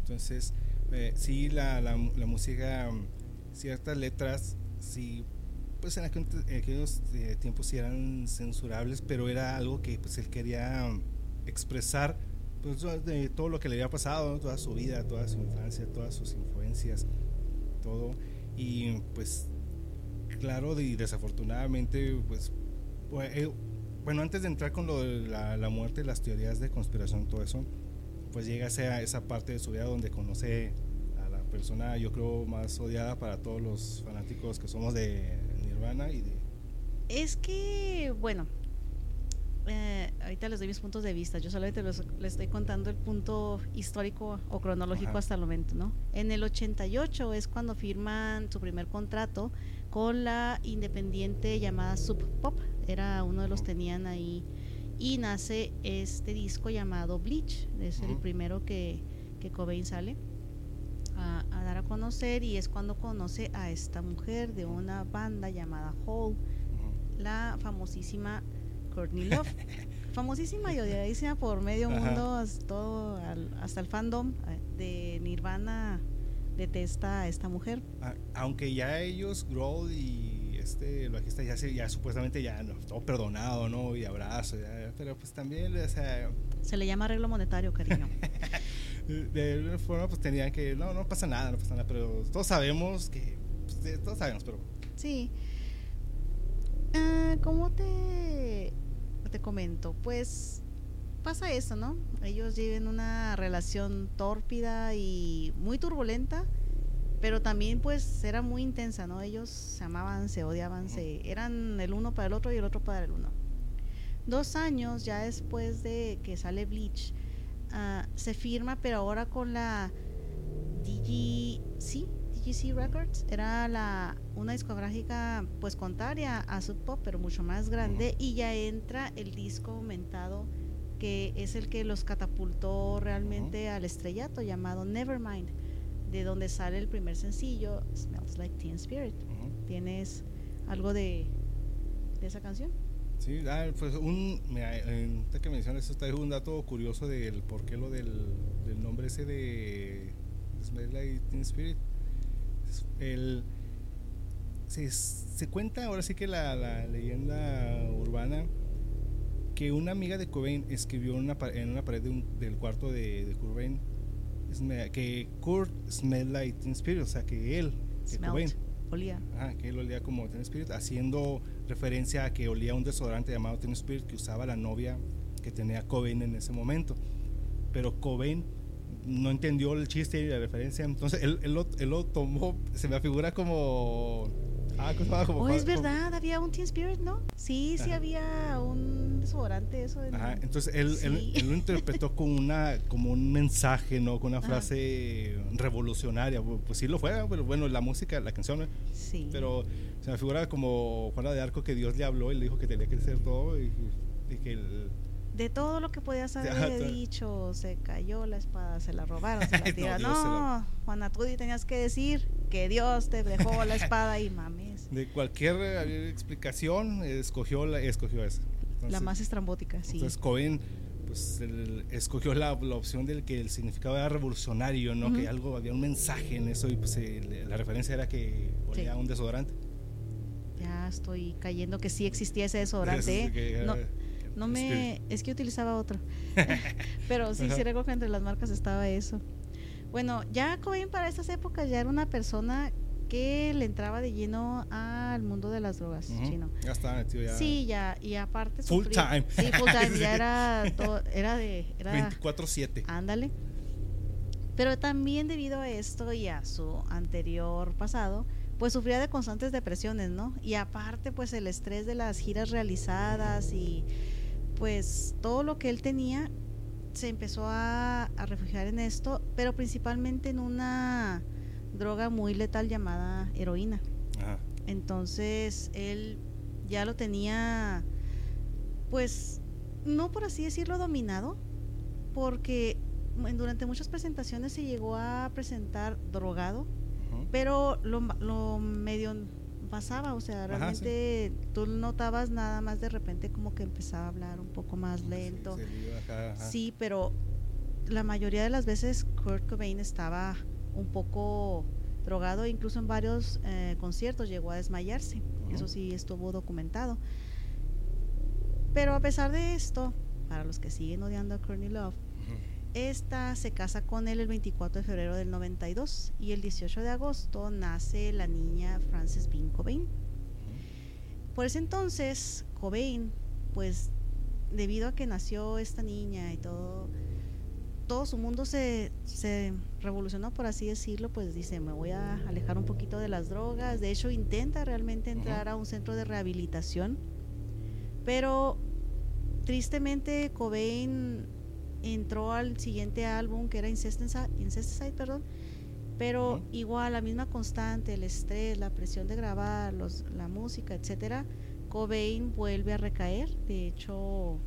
Entonces, eh, sí, la, la, la, música, ciertas letras, sí, pues en aquellos, eh, tiempos sí eran censurables, pero era algo que pues él quería expresar pues, de todo lo que le había pasado, toda su vida, toda su infancia, todas sus influencias, todo. Y pues, claro, y desafortunadamente, pues, eh, bueno, antes de entrar con lo de la, la muerte, las teorías de conspiración, todo eso, pues llega a esa parte de su vida donde conoce a la persona, yo creo, más odiada para todos los fanáticos que somos de Nirvana y de... Es que, bueno, eh, ahorita les doy mis puntos de vista, yo solamente les, estoy contando el punto histórico o cronológico hasta el momento, ¿no? En el 88 es cuando firman su primer contrato con la independiente llamada Sub Pop, era uno de los tenían ahí, y nace este disco llamado Bleach, es el primero que, que Cobain sale. A, dar a conocer y es cuando conoce a esta mujer de una banda llamada Hole, la famosísima Courtney Love. Famosísima y odiadísima por medio mundo, hasta, todo, hasta el fandom eh, de Nirvana detesta a esta mujer. aunque ya ellos, Grohl y este el bajista ya, se, ya supuestamente ya no, todo perdonado, ¿no? Y abrazo, pero pues también, o sea... Se le llama arreglo monetario, cariño. de alguna forma pues tenían que, no, no pasa nada, no pasa nada, pero todos sabemos que, pues, todos sabemos, pero... Sí. Uh, ¿Cómo te te comento? Pues pasa eso, ¿no? Ellos viven una relación tórpida y muy turbulenta, pero también pues era muy intensa, ¿no? Ellos se amaban, se odiaban, se eran el uno para el otro y el otro para el uno. Dos años ya después de que sale Bleach, uh, se firma, pero ahora con la DG, DGC Records, era la una discográfica pues contraria a Sub Pop, pero mucho más grande, y ya entra el disco aumentado que es el que los catapultó realmente al estrellato llamado Nevermind, de donde sale el primer sencillo, Smells Like Teen Spirit. ¿Tienes algo de, de esa canción? Sí, ah, pues un, mira, que mencionas esto, está un dato curioso del por qué lo del, del nombre ese de Smells Like Teen Spirit. El, se, cuenta ahora sí que la, leyenda urbana que una amiga de Cobain escribió una, en una pared del cuarto de, de Cobain que Kurt smelled like Teen Spirit, o sea que él, que Cobain, olía. que él olía como Teen Spirit, haciendo referencia a que olía un desodorante llamado Teen Spirit que usaba la novia que tenía Cobain en ese momento. Pero Cobain no entendió el chiste y la referencia, entonces él, él, él lo tomó, se me figura como Ah, como. Oh, es verdad, había un Teen Spirit, ¿no? Sí, sí había un desodorante, eso. Ajá, entonces él, él, lo interpretó como, una, como un mensaje, ¿no? Con una frase revolucionaria. Pues sí lo fue, pero bueno, la música, la canción. Sí. Pero se me figura como Juana de Arco que Dios le habló y le dijo que tenía que ser todo y, que el de todo lo que podías haber dicho, se cayó la espada, se la robaron, se la tiraron. no, Juana, tú tenías que decir que Dios te dejó la espada y mames. De cualquier eh, explicación, escogió, la, escogió esa. la más estrambótica, sí. Entonces Cohen pues escogió la, la, opción del que el significado era revolucionario, ¿no? Que algo, había un mensaje en eso y pues eh, la referencia era que olía un desodorante. Ya estoy cayendo que sí existía ese desodorante. ¿eh? no, no me. Es que utilizaba otro. Pero sí, sí recuerdo que entre las marcas estaba eso. Bueno, ya Cobain para esas épocas ya era una persona que le entraba de lleno al mundo de las drogas, chino. Ya estaba metido ya. Sí, ya, y aparte. Full time. Sí, full time, ya era, todo, era de. 24-7. Ándale. Pero también debido a esto y a su anterior pasado, pues sufría de constantes depresiones, ¿no? Y aparte, pues el estrés de las giras realizadas y pues todo lo que él tenía se empezó a, a refugiar en esto, pero principalmente en una droga muy letal llamada heroína. Entonces él ya lo tenía, pues, no por así decirlo, dominado, porque durante muchas presentaciones se llegó a presentar drogado, pero lo, lo, medio pasaba, o sea, realmente tú notabas nada más de repente como que empezaba a hablar un poco más lento. Sí, pero la mayoría de las veces Kurt Cobain estaba un poco drogado, incluso en varios eh, conciertos llegó a desmayarse, eso sí estuvo documentado. Pero a pesar de esto, para los que siguen odiando a Courtney Love, esta se casa con él el 24 de febrero del 92 y el 18 de agosto nace la niña Frances Bean Cobain. Por ese entonces, Cobain, pues debido a que nació esta niña y todo, todo su mundo se, se, revolucionó, por así decirlo, pues dice, me voy a alejar un poquito de las drogas. De hecho, intenta realmente entrar a un centro de rehabilitación. Pero tristemente Cobain entró al siguiente álbum que era Incesticide, perdón, pero igual la misma constante, el estrés, la presión de grabar, los, la música, etcétera, Cobain vuelve a recaer. De hecho,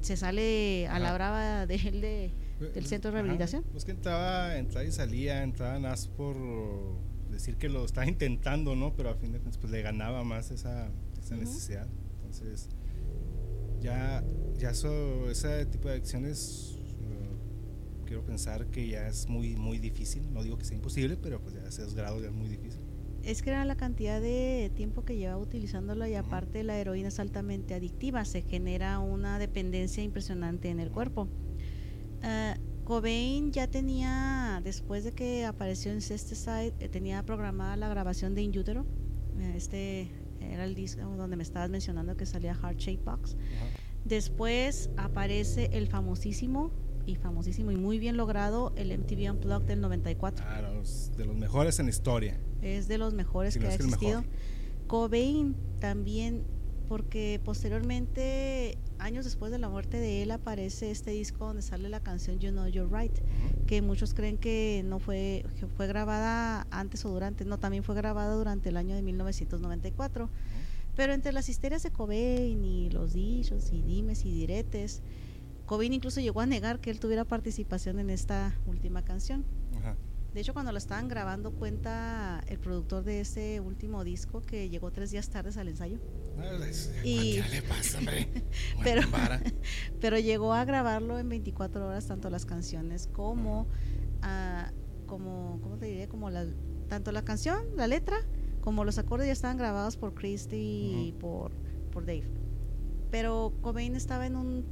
se sale a la brava de él de del centro de rehabilitación. pues que entraba, entraba y salía, entraba más por decir que lo estaba intentando, ¿no? Pero a fin de cuentas pues le ganaba más esa, esa necesidad. Entonces, ya, ya eso, ese tipo de acciones uh, quiero pensar que ya es muy, muy difícil. No digo que sea imposible, pero pues ya a esos grados ya es muy difícil. Es que era la cantidad de tiempo que llevaba utilizándolo y aparte la heroína es altamente adictiva, se genera una dependencia impresionante en el cuerpo. Uh, Cobain ya tenía, después de que apareció en Cesticide, eh, tenía programada la grabación de In Utero. Eh, este era el disco donde me estabas mencionando que salía Heart Shape Box. Después aparece el famosísimo y famosísimo y muy bien logrado el MTV Unplugged del 94. Ah, de los mejores en historia. Es de los mejores que ha existido. Cobain también, porque posteriormente años después de la muerte de él aparece este disco donde sale la canción You Know You're Right, que muchos creen que no fue, que fue grabada antes o durante, no, también fue grabada durante el año de 1994. Pero entre las histerias de Cobain y los dichos y dimes y diretes, Cobain incluso llegó a negar que él tuviera participación en esta última canción. De hecho, cuando lo estaban grabando, cuenta el productor de ese último disco que llegó tres días tarde al ensayo. y, ¿Qué le pasa, hombre? pero, pero llegó a grabarlo en 24 horas, tanto las canciones como, uh, como ¿cómo te diré? Como la, tanto la canción, la letra, como los acordes ya estaban grabados por Christy y por, por Dave. Pero Cobain estaba en un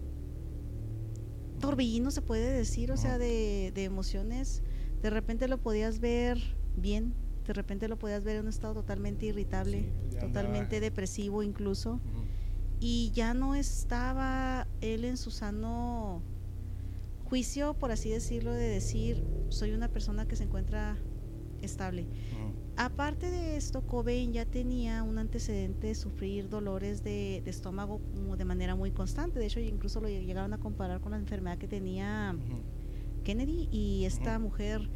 torbellino, se puede decir, o sea, de, de emociones de repente lo podías ver bien, de repente lo podías ver en un estado totalmente irritable, pues totalmente depresivo incluso, y ya no estaba él en su sano juicio, por así decirlo, de decir, soy una persona que se encuentra estable. Aparte de esto, Cobain ya tenía un antecedente de sufrir dolores de, estómago de manera muy constante. De hecho, incluso lo llegaron a comparar con la enfermedad que tenía Kennedy y esta mujer,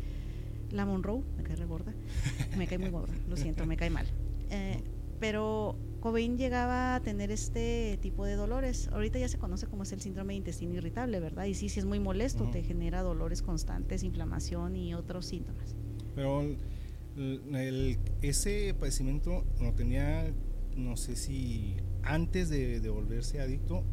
la Monroe, me cae re gorda, me cae muy gorda, lo siento, me cae mal. Eh, pero Cobain llegaba a tener este tipo de dolores. Ahorita ya se conoce como es el síndrome de intestino irritable, ¿verdad? Y sí, sí es muy molesto, te genera dolores constantes, inflamación y otros síntomas. Pero el, ese padecimiento no tenía, no sé si antes de, volverse adicto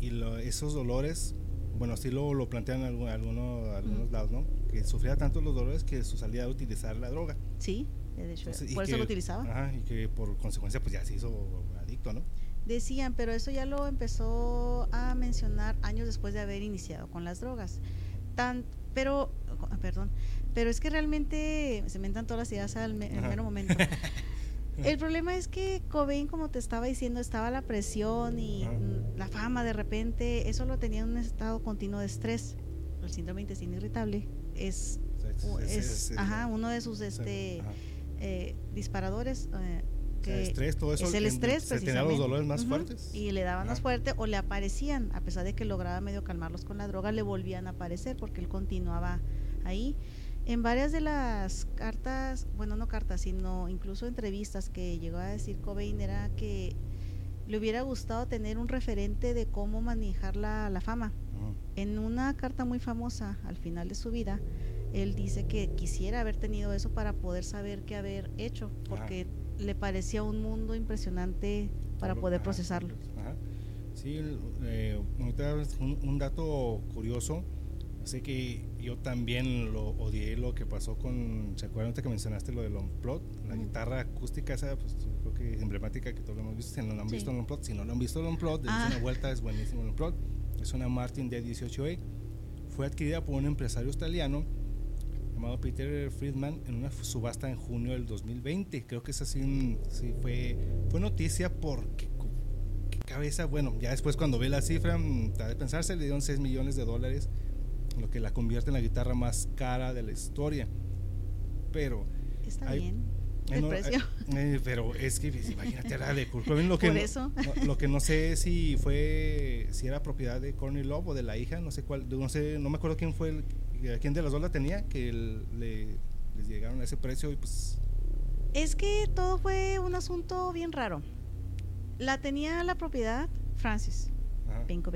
y esos dolores bueno, así lo, lo plantean algunos, algunos lados, ¿no? Que sufría tanto los dolores que su salida de utilizar la droga. Sí, de hecho, por eso lo utilizaba. Ajá, y que por consecuencia pues ya se hizo adicto, ¿no? Decían, pero eso ya lo empezó a mencionar años después de haber iniciado con las drogas. Tan, pero, perdón, pero es que realmente se mentan todas las ideas al, mero momento. El problema es que Cobain, como te estaba diciendo, estaba la presión y la fama de repente, eso lo tenía en un estado continuo de estrés. El síndrome de intestino irritable es, es, ajá, uno de sus este eh, disparadores. Eh, que estrés, todo eso. Es el estrés, se tenían los dolores más fuertes. Y le daban más fuerte o le aparecían, a pesar de que lograba medio calmarlos con la droga, le volvían a aparecer porque él continuaba ahí. En varias de las cartas, bueno, no cartas, sino incluso entrevistas que llegó a decir Cobain era que le hubiera gustado tener un referente de cómo manejar la, la fama. En una carta muy famosa al final de su vida, él dice que quisiera haber tenido eso para poder saber qué haber hecho, porque le parecía un mundo impresionante para poder procesarlo. Sí, eh, un, dato curioso, sé que yo también lo odié lo que pasó con, ¿se acuerdan que mencionaste lo del Unplot? La guitarra acústica esa, pues creo que es emblemática que todos lo hemos visto, si no lo han visto el Unplot, si no lo han visto el Unplot, ah. una vuelta, es buenísimo el Unplot, es una Martin D18A, fue adquirida por un empresario australiano llamado Peter Friedman en una subasta en junio del 2020. Creo que es así, sí, fue, fue noticia porque qué cabeza, bueno, ya después cuando ve la cifra, mm, de pensarse, le dieron 6 millones de dólares, lo que la convierte en la guitarra más cara de la historia. Pero... Está bien. El precio. Eh, eh, pero es que imagínate la de Kurt lo que Por eso. No, lo que no sé si fue si era propiedad de Courtney Love o de la hija, no sé cuál, no sé, no me acuerdo quién fue el, quién de las dos la tenía que le, les llegaron a ese precio y pues es que todo fue un asunto bien raro. La tenía la propiedad Francis Pinko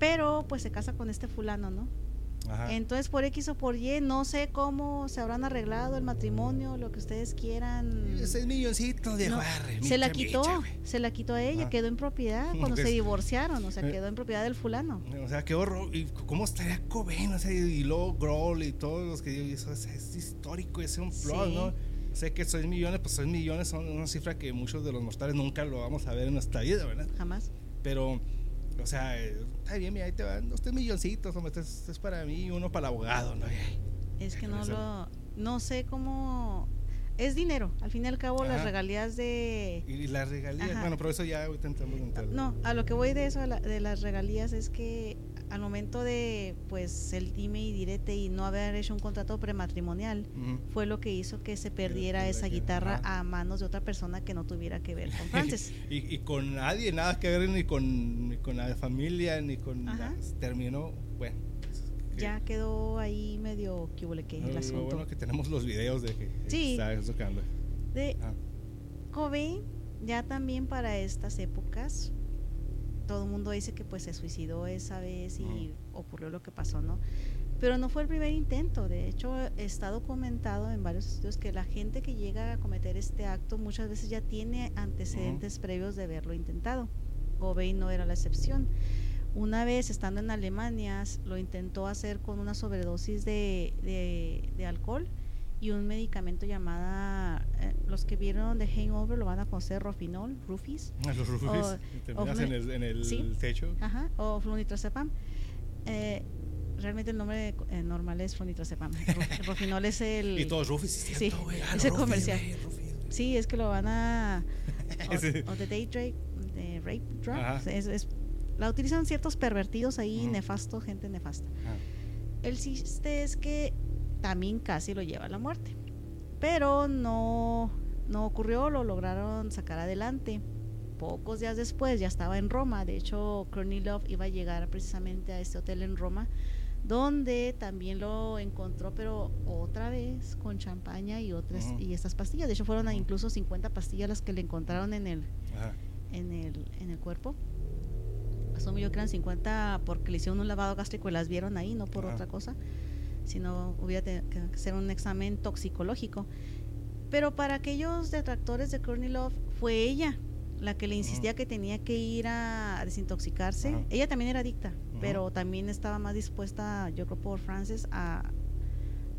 Pero pues se casa con este fulano, ¿no? Entonces, por X o por Y, no sé cómo se habrán arreglado el matrimonio, lo que ustedes quieran. Ese milloncito de Se la quitó, se la quitó a ella, quedó en propiedad cuando se divorciaron, o sea, eh. quedó en propiedad del fulano. O sea, qué horror. ¿Y cómo estaría Cobain? O sea, y luego Grohl y todos los que eso es, histórico, es un plot, ¿no? Sé que 6 millones, pues 6 millones son una cifra que muchos de los mortales nunca lo vamos a ver en nuestra vida, ¿verdad? Jamás. Pero o sea, está bien, mira, ahí te van dos milloncitos, hombre, este es, para mí, uno para el abogado, ¿no? Es que no lo, no sé cómo, es dinero, al fin y al cabo las regalías de... Y las regalías, bueno, pero eso ya ahorita entramos en No, a lo que voy de eso, de las regalías, es que al momento de pues el dime y direte y no haber hecho un contrato prematrimonial fue lo que hizo que se perdiera esa guitarra a manos de otra persona que no tuviera que ver con Francis y, con nadie nada que ver ni con, con la familia ni con terminó bueno ya quedó ahí medio que el asunto. bueno que tenemos los videos de que sí, está de Kobe ya también para estas épocas todo el mundo dice que pues se suicidó esa vez y ocurrió lo que pasó, ¿no? Pero no fue el primer intento, de hecho está documentado en varios estudios que la gente que llega a cometer este acto muchas veces ya tiene antecedentes previos de haberlo intentado. Gobein no era la excepción. Una vez estando en Alemania lo intentó hacer con una sobredosis de, de alcohol y un medicamento llamada, eh, los que vieron de Hangover lo van a conocer, Rofinol, Rufis. Ah, los Rufis, o, en el, en el techo. Ajá, o flunitrazepam. Eh, realmente el nombre eh, normal es flunitrazepam. Rofinol es el... Y todos Rufis, sí, ah, es el comercial. sí, es que lo van a... o, Day de Rape Drug. Es, es, la utilizan ciertos pervertidos ahí, nefastos, gente nefasta. El chiste es que también casi lo lleva a la muerte. Pero no, no ocurrió, lo lograron sacar adelante. Pocos días después ya estaba en Roma, de hecho Kornilov iba a llegar precisamente a este hotel en Roma, donde también lo encontró, pero otra vez con champaña y otras y estas pastillas. De hecho fueron incluso 50 pastillas las que le encontraron en el, en el, en el cuerpo. Asumo yo que eran 50 porque le hicieron un lavado gástrico y las vieron ahí, no por otra cosa sino hubiera que hacer un examen toxicológico. Pero para aquellos detractores de Kornilov fue ella la que le insistía que tenía que ir a desintoxicarse. Ella también era adicta, pero también estaba más dispuesta, yo creo por Frances, a,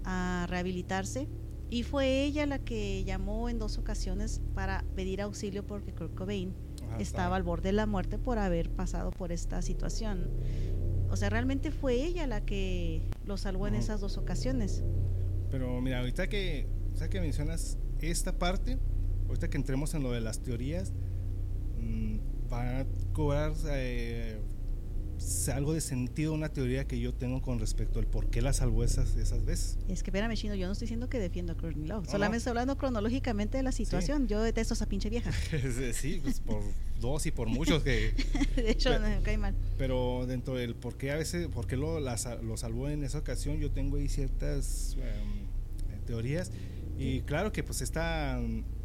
a rehabilitarse. Y fue ella la que llamó en dos ocasiones para pedir auxilio porque Kurt Cobain estaba al borde de la muerte por haber pasado por esta situación. O sea, realmente fue ella la que lo salvó en esas dos ocasiones. Pero mira, ahorita que, que mencionas esta parte, ahorita que entremos en lo de las teorías, mm, van a cobrar, eh, algo de sentido una teoría que yo tengo con respecto al por qué la salvó esas, esas veces. Es que espérame, Chino, yo no estoy diciendo que defiendo a Courtney Love, solamente estoy hablando cronológicamente de la situación. Yo detesto a esa pinche vieja. sí, pues por dos y por muchos que... de hecho, pero, cae mal. Pero dentro del por qué a veces, por qué lo, lo salvó en esa ocasión, yo tengo ahí ciertas em, teorías. Y claro que pues esta,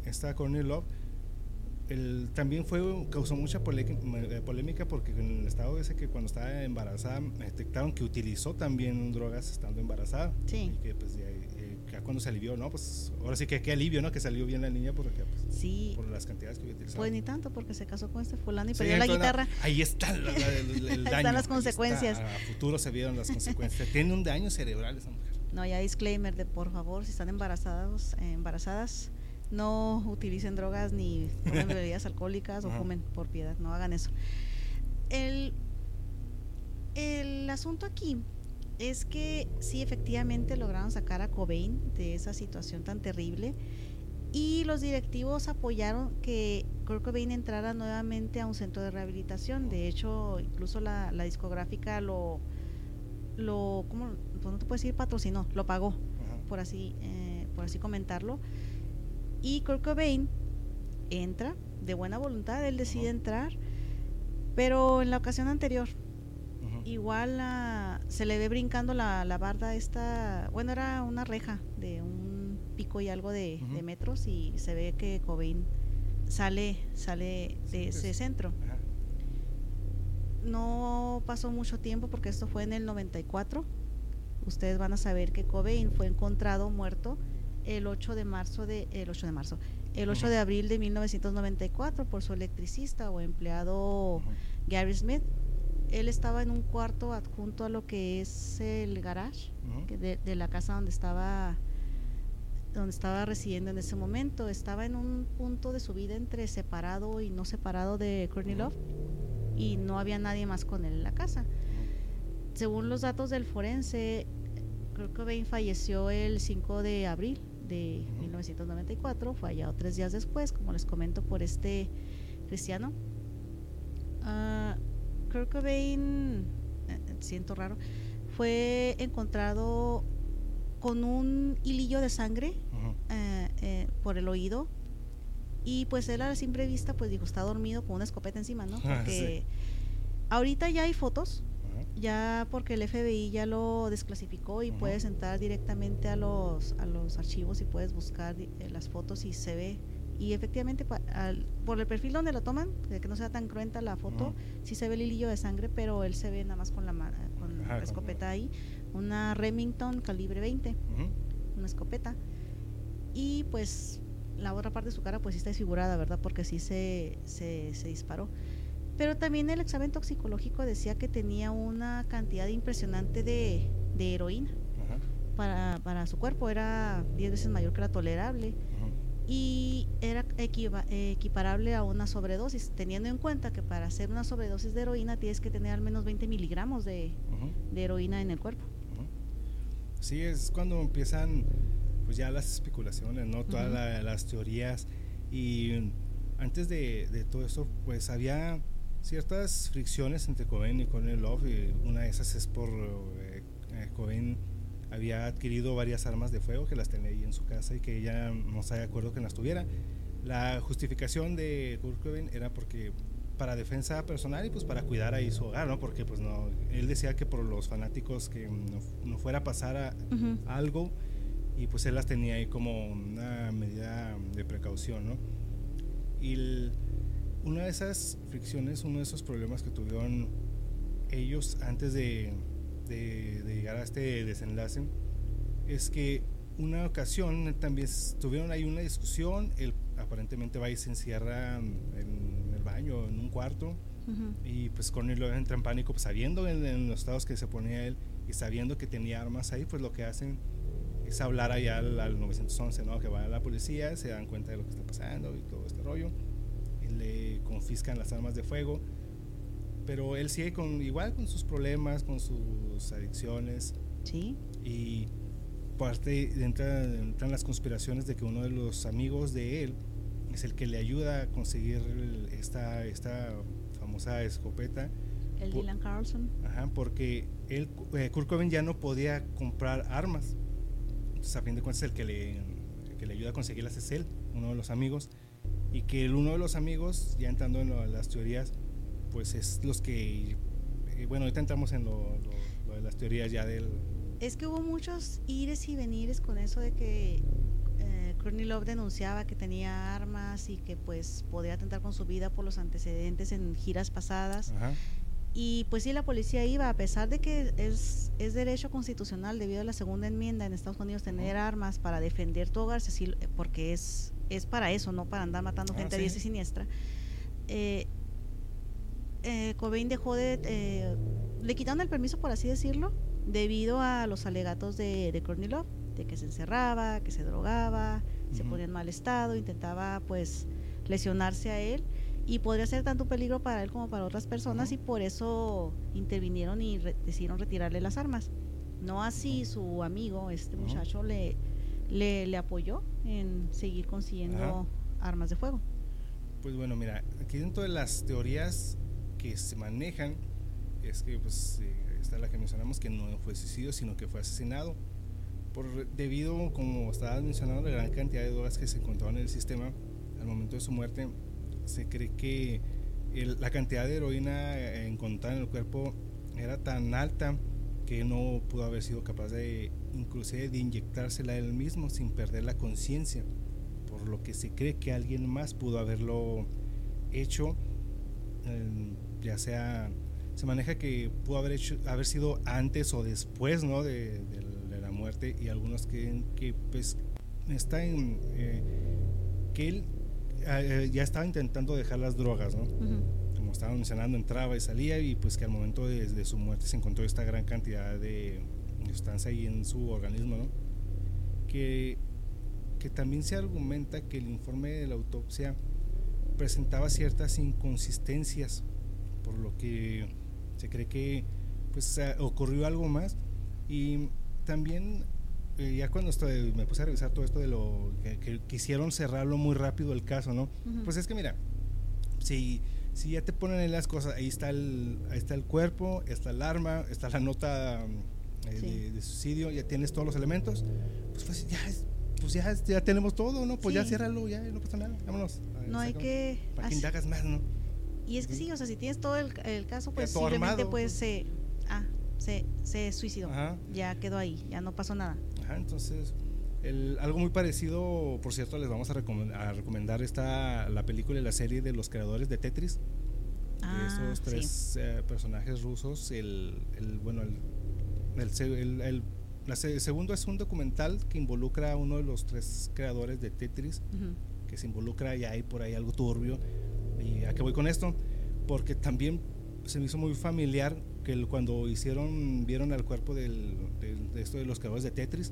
esta Courtney Love el, también fue causó mucha eh, polémica porque en el estado ese que cuando estaba embarazada detectaron que utilizó también drogas estando embarazada. Sí. y que pues eh, ya, cuando se alivió no pues ahora sí que qué alivio no que salió bien la niña porque pues, sí. por las cantidades que utilizó pues ni tanto porque se casó con este fulano y perdió la guitarra. ahí está el, daño están las consecuencias. A futuro se vieron las consecuencias. Tiene un daño cerebral esa mujer. No ya disclaimer de por favor si están embarazados eh, embarazadas no utilicen drogas ni bebidas alcohólicas o comen por piedad, no hagan eso. El, el asunto aquí es que sí, efectivamente lograron sacar a Cobain de esa situación tan terrible y los directivos apoyaron que Kurt Cobain entrara nuevamente a un centro de rehabilitación. De hecho, incluso la, discográfica lo, lo ¿cómo? Pues no te puedes decir patrocinó, lo pagó, por así, eh, por así comentarlo y Kurt Cobain entra de buena voluntad, él decide entrar, pero en la ocasión anterior, igual se le ve brincando la, la, barda esta, bueno, era una reja de un pico y algo de, metros y se ve que Cobain sale, sale de ese centro. No pasó mucho tiempo porque esto fue en el 94. Ustedes van a saber que Cobain fue encontrado muerto el 8 de marzo de el 8 de marzo, el 8 de abril de 1994 por su electricista o empleado Gary Smith. Él estaba en un cuarto adjunto a lo que es el garage de, la casa donde estaba donde estaba residiendo en ese momento. Estaba en un punto de su vida entre separado y no separado de Courtney Love y no había nadie más con él en la casa. Según los datos del forense, creo que Bain falleció el 5 de abril de 1994, fue hallado tres días después, como les comento, por este cristiano. Uh, Kurt Cobain, siento raro, fue encontrado con un hilillo de sangre eh, eh, por el oído y pues él a la simple vista pues dijo está dormido con una escopeta encima, ¿no? Ah, porque ahorita ya hay fotos ya porque el FBI ya lo desclasificó y puedes entrar directamente a los, a los archivos y puedes buscar eh, las fotos y se ve. Y efectivamente, por el perfil donde lo toman, de que no sea tan cruenta la foto, sí se ve el hilillo de sangre, pero él se ve nada más con la, con la escopeta ahí. Una Remington calibre 20, una escopeta. Y pues la otra parte de su cara pues sí está desfigurada, ¿verdad? Porque sí se, se, se disparó. Pero también el examen toxicológico decía que tenía una cantidad impresionante de, heroína para, su cuerpo, era 10 veces mayor que la tolerable. Y era equiparable a una sobredosis, teniendo en cuenta que para hacer una sobredosis de heroína tienes que tener al menos 20 miligramos de, heroína en el cuerpo. Sí, es cuando empiezan pues ya las especulaciones, ¿no? Todas las teorías. Y antes de, de todo eso, pues había ciertas fricciones entre Cohen y Colonel Love. Y una de esas es por eh, eh, Cohen había adquirido varias armas de fuego que las tenía ahí en su casa y que ella no estaba de acuerdo que las tuviera. La justificación de Kurt Cobain era porque para defensa personal y pues para cuidar ahí su hogar, ¿no? Porque pues no, él decía que por los fanáticos que no, fuera a pasar a, algo y pues él las tenía ahí como una medida de precaución, ¿no? Y el, una de esas fricciones, uno de esos problemas que tuvieron ellos antes de, llegar a este desenlace, es que una ocasión también tuvieron ahí una discusión, él aparentemente va y se encierra en el baño, en un cuarto, y pues Cornelio entra en pánico, pues sabiendo en, los estados que se ponía él y sabiendo que tenía armas ahí, pues lo que hacen es hablar allá al, al 911, ¿no? Que va a la policía, se dan cuenta de lo que está pasando y todo este rollo le confiscan las armas de fuego, pero él sigue con, igual con sus problemas, con sus adicciones. Sí. Y parte entran, entran las conspiraciones de que uno de los amigos de él es el que le ayuda a conseguir esta, esta famosa escopeta El Dylan Carlson. Ajá, porque él, eh, Kurt Cobain ya no podía comprar armas. Entonces, a fin de cuentas, el que le, que le ayuda a conseguirlas es él, uno de los amigos. Y que el uno de los amigos, ya entrando en las teorías, pues es los que. Eh, bueno, ahorita entramos en lo, de las teorías ya del. Es que hubo muchos ires y venires con eso de que eh, Courtney Love denunciaba que tenía armas y que pues podía atentar con su vida por los antecedentes en giras pasadas. Ajá. Y pues sí, la policía iba, a pesar de que es, es derecho constitucional debido a la segunda enmienda en Estados Unidos tener armas para defender tu hogar, porque es, es para eso, no para andar matando ah, gente a diestra y siniestra. Eh, eh, Cobain dejó de... Eh, le quitaron el permiso, por así decirlo, debido a los alegatos de, de Courtney Love, de que se encerraba, que se drogaba, se ponía en mal estado, intentaba pues lesionarse a él y podría ser tanto un peligro para él como para otras personas y por eso intervinieron y decidieron retirarle las armas. No así su amigo, este muchacho, le, le, apoyó en seguir consiguiendo armas de fuego. Pues bueno, mira, aquí dentro de las teorías que se manejan, es que pues eh, está la que mencionamos que no fue suicidio, sino que fue asesinado. Por, debido, como estabas mencionando, la gran cantidad de drogas que se encontraban en el sistema al momento de su muerte, se cree que la cantidad de heroína encontrada en el cuerpo era tan alta que no pudo haber sido capaz de inclusive de inyectársela él mismo sin perder la conciencia, por lo que se cree que alguien más pudo haberlo hecho, ya sea se maneja que pudo haber hecho haber sido antes o después ¿no? de, la muerte y algunos creen que pues está en eh, que él Ah, eh, ya estaba intentando dejar las drogas, ¿no? Como estaba mencionando, entraba y salía y pues que al momento de, su muerte se encontró esta gran cantidad de sustancia ahí en su organismo, ¿no? Que, que también se argumenta que el informe de la autopsia presentaba ciertas inconsistencias, por lo que se cree que pues ocurrió algo más y también eh, ya cuando estoy, me puse a revisar todo esto de lo que, quisieron cerrarlo muy rápido el caso, ¿no? Pues es que mira, si, si ya te ponen en las cosas, ahí está el, ahí está el cuerpo, está el arma, está la nota eh, de, suicidio, ya tienes todos los elementos, pues, pues ya, pues ya, ya tenemos todo, ¿no? Pues ya ciérralo, ya no pasa nada, vámonos. No hay que... Para que indagas más, ¿no? Y es que sí, o sea, si tienes todo el, el caso, pues simplemente pues se... Ah, se, se suicidó. Ya quedó ahí, ya no pasó nada entonces, algo muy parecido, por cierto, les vamos a, recomendar, esta, la película y la serie de los creadores de Tetris. Ah, esos tres eh, personajes rusos. El, bueno, el, el, segundo es un documental que involucra a uno de los tres creadores de Tetris, que se involucra y hay por ahí algo turbio. ¿Y a qué voy con esto? Porque también se me hizo muy familiar que cuando hicieron, vieron al cuerpo del, de esto de los creadores de Tetris,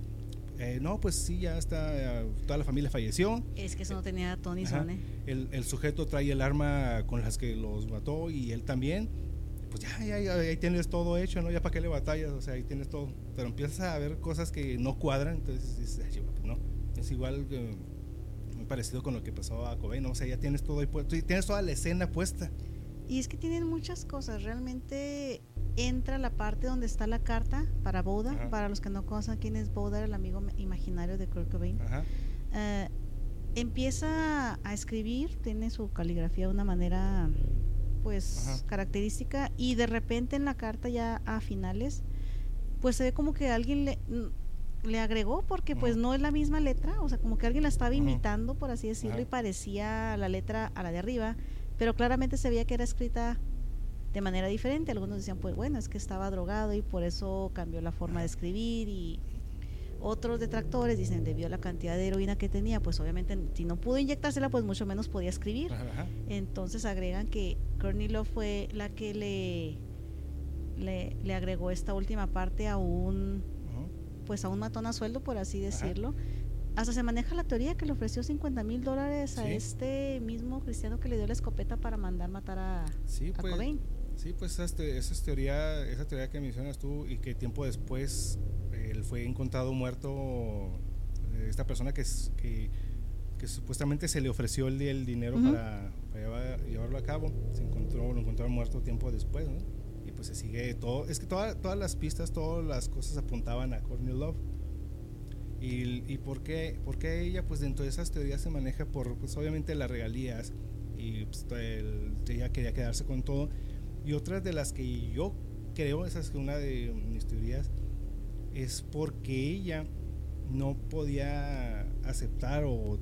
eh, no, pues sí, ya está, toda la familia falleció. Es que eso no tenía Tony Zone. El, el, sujeto trae el arma con las que los mató y él también. Pues ya, ya, ahí tienes todo hecho, ¿no? Ya para qué le batallas, o sea, ahí tienes todo. Pero empiezas a ver cosas que no cuadran, entonces dices, pues no. Es igual, muy parecido con lo que pasó a Cobain, ¿no? O sea, ya tienes todo ahí puesto, tienes toda la escena puesta. Y es que tienen muchas cosas, realmente entra la parte donde está la carta para Boda, para los que no conocen quién es Boda, el amigo imaginario de Kurt Cobain. Eh, empieza a escribir, tiene su caligrafía de una manera pues característica y de repente en la carta ya a finales pues se ve como que alguien le, le agregó porque pues no es la misma letra, o sea, como que alguien la estaba imitando por así decirlo y parecía la letra a la de arriba, pero claramente se veía que era escrita de manera diferente. Algunos decían, pues bueno, es que estaba drogado y por eso cambió la forma de escribir y otros detractores dicen, debido a la cantidad de heroína que tenía, pues obviamente si no pudo inyectársela, pues mucho menos podía escribir. Entonces agregan que Courtney fue la que le, le, agregó esta última parte a un, pues a un matón a sueldo, por así decirlo. Hasta se maneja la teoría que le ofreció 50 mil dólares a este mismo cristiano que le dio la escopeta para mandar matar a, sí, pues, Cobain. Sí, pues esa, esa, teoría, esa teoría que mencionas tú y que tiempo después él fue encontrado muerto, eh, esta persona que, que, que supuestamente se le ofreció el, el dinero para, llevarlo a cabo, se encontró, lo encontraron muerto tiempo después, ¿no? pues se sigue todo. Es que todas las pistas, todas las cosas apuntaban a Courtney Love. ¿Y, y por, qué, por qué ella? Pues dentro de esas teorías se maneja por, pues obviamente las regalías y pues, ella quería quedarse con todo. Y otras de las que yo creo, esa es una de mis teorías, es porque ella no podía aceptar o,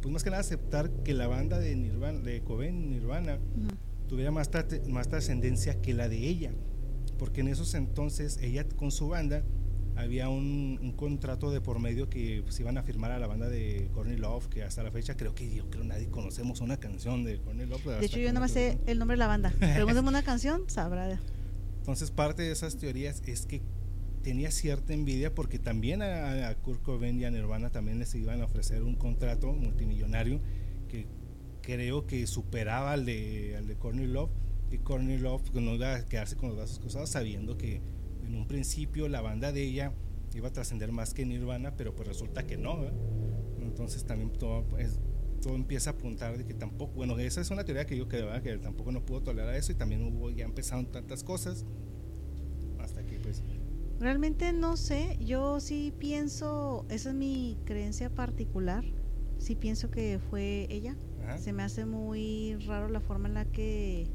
pues más que nada aceptar que la banda de Nirvana, de Coven Nirvana, tuviera más, más trascendencia que la de ella. Porque en esos entonces ella con su banda había un, contrato de por medio que pues, iban a firmar a la banda de Courtney Love, que hasta la fecha creo que yo creo nadie conocemos una canción de Courtney Love. De hecho, yo nada más sé el nombre de la banda. Pregúntame una canción, sabrá. Entonces, parte de esas teorías es que tenía cierta envidia porque también a, Kurt Cobain y a Nirvana también les iban a ofrecer un contrato multimillonario que creo que superaba al de, al de Courtney Love y Courtney Love pues, no iba a quedarse con los brazos cruzados sabiendo que en un principio la banda de ella iba a trascender más que Nirvana, pero pues resulta que no. Entonces también todo, pues, todo empieza a apuntar de que tampoco, bueno, esa es una teoría que yo creo que tampoco no pudo tolerar eso y también hubo, ya empezaron tantas cosas hasta que pues... Realmente no sé, yo sí pienso, esa es mi creencia particular, sí pienso que fue ella. Se me hace muy raro la forma en la que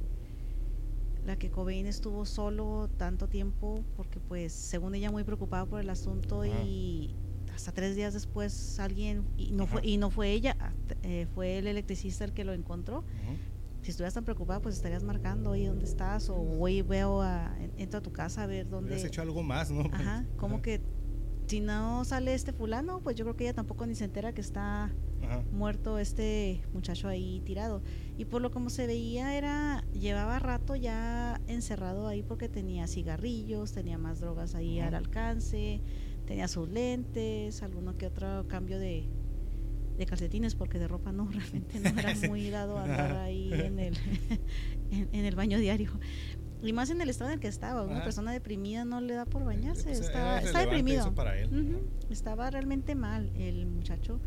la que Cobain estuvo solo tanto tiempo porque pues según ella muy preocupada por el asunto y hasta tres días después alguien y no fue y no fue ella eh, fue el electricista el que lo encontró. Si estuvieras tan preocupada pues estarías marcando ahí dónde estás o voy veo a entro a tu casa a ver dónde has hecho algo más no ajá como que si no sale este fulano pues yo creo que ella tampoco ni se entera que está muerto este muchacho ahí tirado. Y por lo como se veía era, llevaba rato ya encerrado ahí porque tenía cigarrillos, tenía más drogas ahí al alcance, tenía sus lentes, alguno que otro cambio de, de calcetines porque de ropa no, realmente no era muy dado a andar ahí en el, en, el baño diario. Y más en el estado en el que estaba, una persona deprimida no le da por bañarse, pues, está, está deprimido. Estaba realmente mal el muchacho.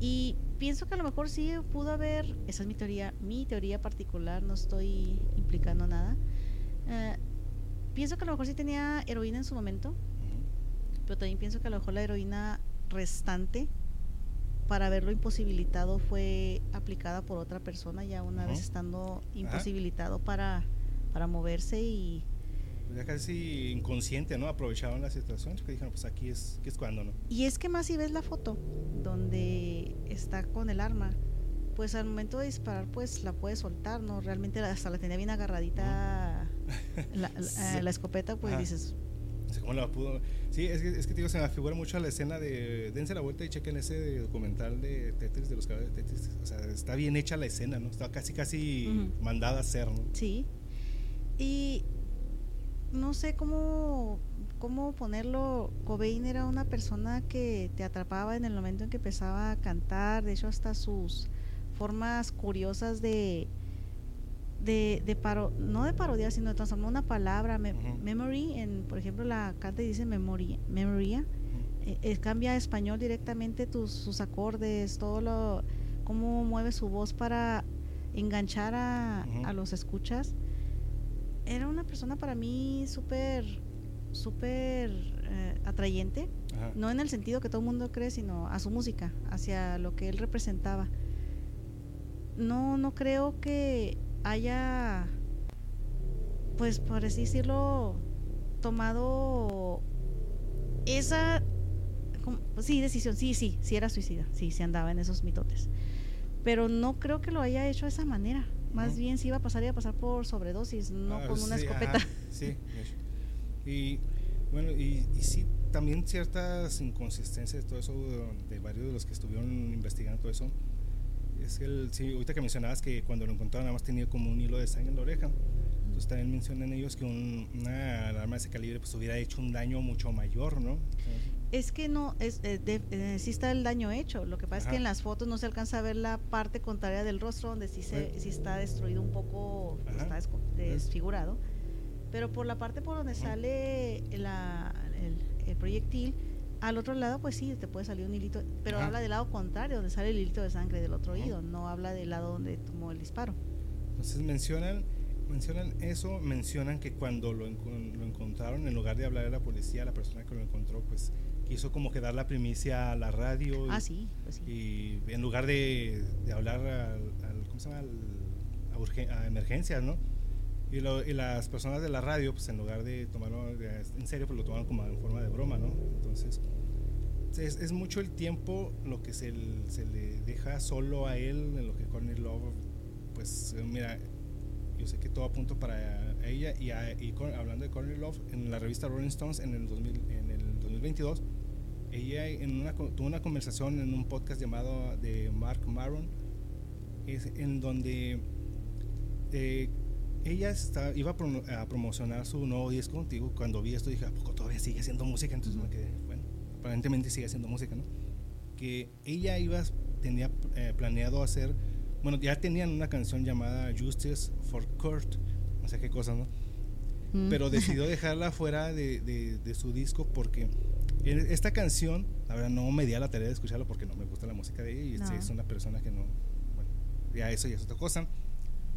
Y pienso que a lo mejor sí pudo haber, esa es mi teoría, mi teoría particular, no estoy implicando nada. Eh, pienso que a lo mejor sí tenía heroína en su momento, pero también pienso que a lo mejor la heroína restante para haberlo imposibilitado fue aplicada por otra persona ya una vez estando imposibilitado para, para moverse y ya casi inconsciente, ¿no? Aprovechaban la situación, que dijeron, pues aquí es, es cuando, ¿no? Y es que más si ves la foto donde está con el arma, pues al momento de disparar, pues la puede soltar, ¿no? Realmente hasta la tenía bien agarradita la, la, escopeta, pues dices... ¿Cómo la pudo? Sí, es que, es que digo, se me figura mucho la escena de. Dense la vuelta y chequen ese documental de Tetris, de los caballos de Tetris. O sea, está bien hecha la escena, ¿no? Está casi, casi mandada a ser, ¿no? Sí. Y no sé cómo, cómo ponerlo. Cobain era una persona que te atrapaba en el momento en que empezaba a cantar. De hecho, hasta sus formas curiosas de, de, de paro, no de parodiar, sino de transformar una palabra, memory, en, por ejemplo, la canta y dice memoria, memoria. Eh, eh, cambia a español directamente tus, sus acordes, todo lo, cómo mueve su voz para enganchar a, a los escuchas era una persona para mí súper, súper eh, atrayente, no en el sentido que todo el mundo cree, sino a su música, hacia lo que él representaba. No, no creo que haya, pues por así decirlo, tomado esa, sí, decisión, sí, sí, sí era suicida, sí, se andaba en esos mitotes. Pero no creo que lo haya hecho de esa manera. Más bien si iba a pasar, iba a pasar por sobredosis, no ah, con una escopeta. sí, y bueno, y, y, sí, también ciertas inconsistencias, todo eso de, varios de los que estuvieron investigando todo eso. Es que, el, sí, ahorita que mencionabas que cuando lo encontraron nada más tenía como un hilo de sangre en la oreja. Entonces también mencionan ellos que un, una arma de ese calibre pues hubiera hecho un daño mucho mayor, ¿no? Es que no, es, eh, eh, sí está el daño hecho. Lo que pasa es que en las fotos no se alcanza a ver la parte contraria del rostro, donde sí, se, sí está destruido un poco, está desfigurado. Pero por la parte por donde sale la, el, proyectil, al otro lado, pues sí, te puede salir un hilito. Pero habla del lado contrario, donde sale el hilito de sangre del otro oído. No habla del lado donde tomó el disparo. Entonces mencionan mencionan eso, mencionan que cuando lo, lo, encontraron, en lugar de hablar a la policía, la persona que lo encontró, pues quiso como que dar la primicia a la radio. Ah, y, sí, pues sí. Y en lugar de, de hablar al, ¿cómo se llama? a, emergencias, ¿no? Y, y, las personas de la radio, pues en lugar de tomarlo en serio, pues lo tomaron como en forma de broma, ¿no? Entonces, es, es mucho el tiempo lo que se, se, le deja solo a él, en lo que Courtney Love, pues mira, yo sé que todo apunta para ella y, hablando de Courtney Love, en la revista Rolling Stones en el, 2000, en el 2022, ella en una, tuvo una conversación en un podcast llamado de Mark Maron, es, en donde eh, ella está, iba a, promocionar su nuevo disco contigo. Cuando vi esto dije, ¿a poco todavía sigue haciendo música? Entonces me quedé, bueno, aparentemente sigue haciendo música, ¿no? Que ella iba, tenía eh, planeado hacer, bueno, ya tenían una canción llamada Justice for Kurt, no sé qué cosa, ¿no? Mm. Pero decidió dejarla fuera de, de, su disco porque esta canción, la verdad, no me di a la tarea de escucharla porque no me gusta la música de ella y es una persona que no, bueno, ya eso ya es otra cosa.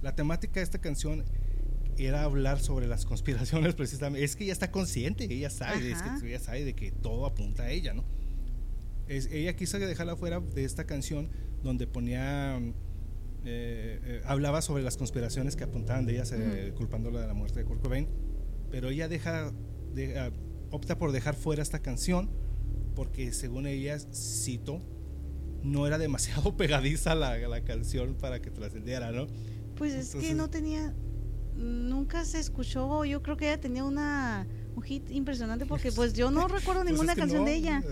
La temática de esta canción era hablar sobre las conspiraciones precisamente. Es que ella está consciente, ella sabe, es que ella sabe de que todo apunta a ella, ¿no? Es, ella quiso dejarla fuera de esta canción donde ponía, eh, eh, hablaba sobre las conspiraciones que apuntaban de ella, eh, culpándola de la muerte de Kurt Cobain, pero ella deja, de, opta por dejar fuera esta canción porque según ella, cito, no era demasiado pegadiza la, la canción para que trascendiera, ¿no? Pues es que no tenía, nunca se escuchó, yo creo que ella tenía una un hit impresionante porque pues yo no recuerdo pues ninguna canción de ella.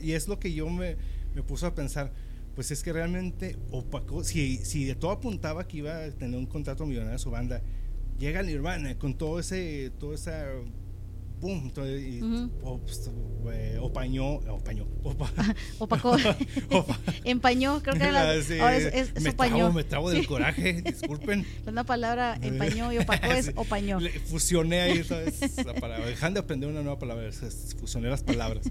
y es lo que yo me, me puso a pensar, pues es que realmente opacó, si, si de todo apuntaba que iba a tener un contrato millonario su banda, llega Nirvana con todo ese, toda esa boom, y, pues, eh, opañó, opañó, opa, opacó, empañó, creo que era ahora es, es, me opañó. Trabo, me trabo del coraje, disculpen. Una palabra empañó y opacó es opañó. fusioné ahí, ¿sabes? La palabra. Dejan de aprender una nueva palabra, fusioné las palabras.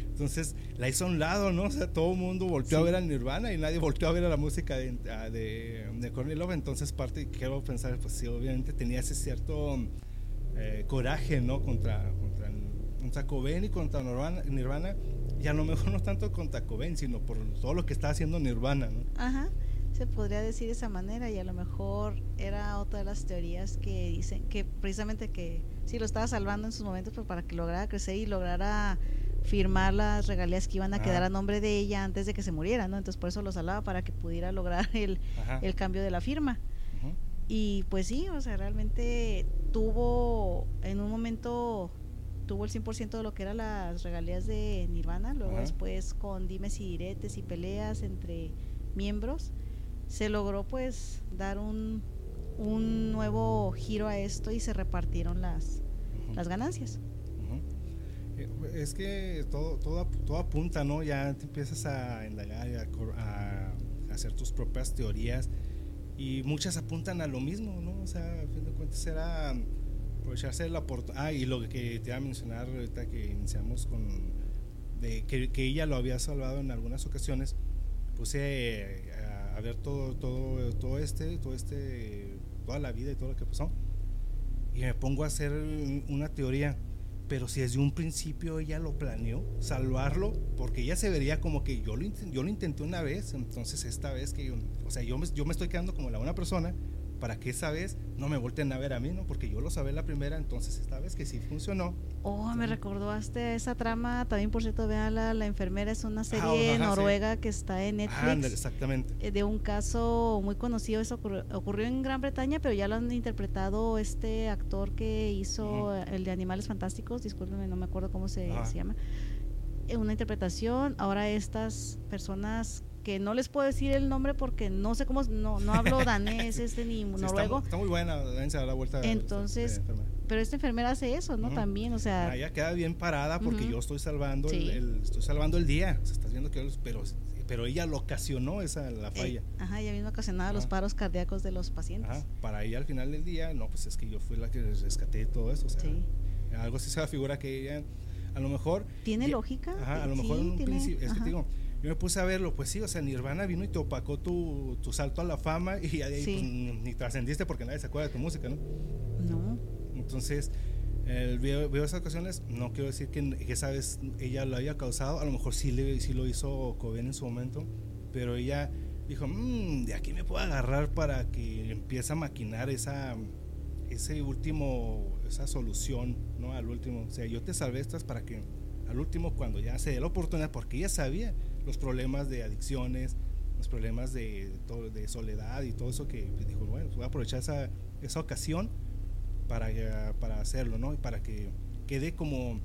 Entonces, la hizo a un lado, ¿no? O sea, todo el mundo volteó a ver a Nirvana y nadie volteó a ver a la música de, de, de. Entonces, parte, quiero pensar, pues sí, obviamente tenía ese cierto eh, coraje ¿no? contra, contra, contra Cobain y contra Nirvana, Nirvana, y a lo mejor no tanto contra Cobain, sino por todo lo que está haciendo Nirvana. ¿no? Ajá, se podría decir de esa manera y a lo mejor era otra de las teorías que dicen que precisamente que sí lo estaba salvando en sus momentos pues, para que lograra crecer y lograra firmar las regalías que iban a quedar a nombre de ella antes de que se muriera, ¿no? Entonces por eso lo salvaba para que pudiera lograr el, el cambio de la firma. Y pues sí, o sea, realmente tuvo en un momento tuvo el 100% de lo que eran las regalías de Nirvana, luego después con dimes y diretes y peleas entre miembros, se logró pues dar un, un nuevo giro a esto y se repartieron las, las ganancias. Eh, es que todo, todo, todo apunta, ¿no? Ya te empiezas a indagar, a, a hacer tus propias teorías y muchas apuntan a lo mismo, ¿no? O sea, a fin de cuentas era aprovecharse de la oportunidad. Ah, y lo que te iba a mencionar ahorita que iniciamos con. de que, que ella lo había salvado en algunas ocasiones, puse a, ver todo, todo, todo este, todo este, toda la vida y todo lo que pasó. Y me pongo a hacer una teoría pero si desde un principio ella lo planeó, salvarlo, porque ella se vería como que yo lo, yo lo intenté una vez, entonces esta vez que yo, o sea, yo me, yo me estoy quedando como la buena persona, para que esa vez no me volteen a ver a mí, ¿no? Porque yo lo sabía la primera, entonces esta vez que sí funcionó. Oh, me recordó hasta esa trama, también por cierto, véanla, La Enfermera es una ah, serie noruega que está en Netflix. exactamente. Eh, de un caso muy conocido, eso ocurrió, en Gran Bretaña, pero ya lo han interpretado este actor que hizo el de Animales Fantásticos, discúlpeme, no me acuerdo cómo se, se llama. Eh, una interpretación, ahora estas personas que no les puedo decir el nombre porque no sé cómo, no, no hablo danés este ni noruego. Está, muy buena, dense a la vuelta. Entonces, pero esta enfermera hace eso, ¿no? También, o sea. Ah, ella queda bien parada porque yo estoy salvando el, estoy salvando el día. O sea, estás viendo que pero pero ella lo ocasionó esa la falla. ajá, ella misma ocasionaba los paros cardíacos de los pacientes. Ajá, para ella al final del día, no, pues es que yo fui la que rescaté todo eso, o sea, algo así se figura que ella a lo mejor... ¿Tiene lógica? Ajá, a lo mejor en un principio, es que digo, yo me puse a verlo, pues sí, o sea, Nirvana vino y te opacó tu, tu salto a la fama y ahí pues, ni, trascendiste porque nadie se acuerda de tu música, ¿no? No. Entonces, el, veo, veo, esas ocasiones, no quiero decir que, esa vez ella lo haya causado, a lo mejor sí, le, sí lo hizo Cobain en su momento, pero ella dijo, mmm, de aquí me puedo agarrar para que empiece a maquinar esa, ese último, esa solución, ¿no? Al último, o sea, yo te salvé estas para que al último, cuando ya se dé la oportunidad, porque ella sabía los problemas de adicciones, los problemas de, de soledad y todo eso que dijo, bueno, voy a aprovechar esa, esa ocasión para, para hacerlo, ¿no? Y para que quede como,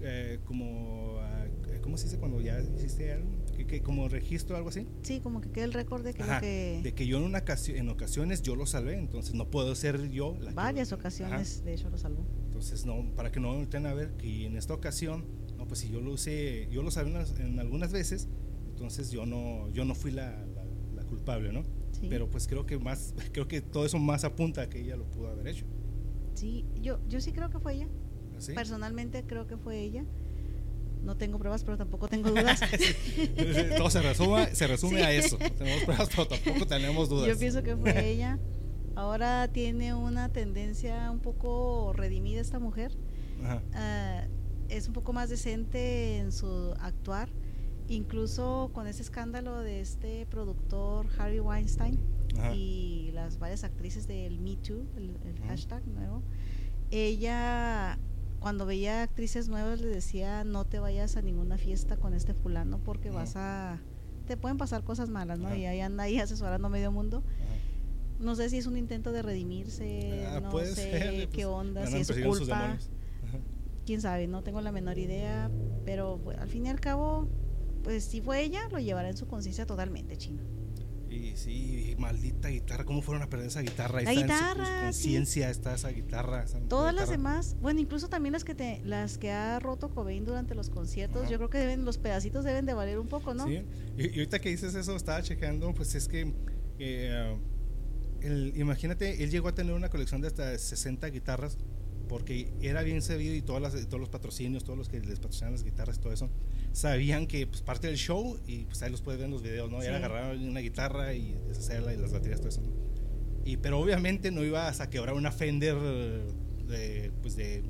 eh, como, ah, ¿cómo se dice cuando ya hiciste algo? Que, como registro algo así. Sí, como que quede el récord de que, de que yo en, una ocasión, en ocasiones yo lo salvé, entonces no puedo ser yo. La Varias ocasiones, de hecho, lo salvó. Entonces, no, para que no tengan a ver que en esta ocasión, no, pues si yo lo usé, yo lo salvé en, algunas veces, entonces yo no, yo no fui la, la, culpable, ¿no? Pero pues creo que más, creo que todo eso más apunta a que ella lo pudo haber hecho. Sí, yo, yo sí creo que fue ella. ¿Ah, Personalmente creo que fue ella. No tengo pruebas, pero tampoco tengo dudas. Todo se resume, se resume a eso. No tenemos pruebas, pero tampoco tenemos dudas. Yo pienso que fue ella. Ahora tiene una tendencia un poco redimida esta mujer. Ah, es un poco más decente en su actuar. Incluso con ese escándalo de este productor Harry Weinstein y las varias actrices del Me Too, el, hashtag nuevo, ella cuando veía actrices nuevas le decía no te vayas a ninguna fiesta con este fulano porque vas a te pueden pasar cosas malas, ¿no? Y ahí anda ahí asesorando medio mundo. No sé si es un intento de redimirse, ah, no sé qué pues, onda, si es su culpa. Quién sabe, no tengo la menor idea, pero pues, al fin y al cabo, pues si fue ella, lo llevará en su conciencia totalmente, chino. Y sí, maldita guitarra, ¿cómo fueron a perder esa guitarra? La guitarra, en conciencia está esa guitarra. Todas las demás, bueno, incluso también las que te, las que ha roto Cobain durante los conciertos, yo creo que deben, los pedacitos deben de valer un poco, ¿no? Sí, y, ahorita que dices eso, estaba chequeando, pues es que, eh, imagínate, él llegó a tener una colección de hasta 60 guitarras, porque era bien sabido y todas las, todos los patrocinios, todos los que les patrocinan las guitarras, todo eso, sabían que pues, parte del show, y pues ahí los puedes ver en los videos, ¿no? Era agarrar una guitarra y deshacerla y las baterías, todo eso, Y, pero obviamente no ibas a quebrar una Fender de, pues de,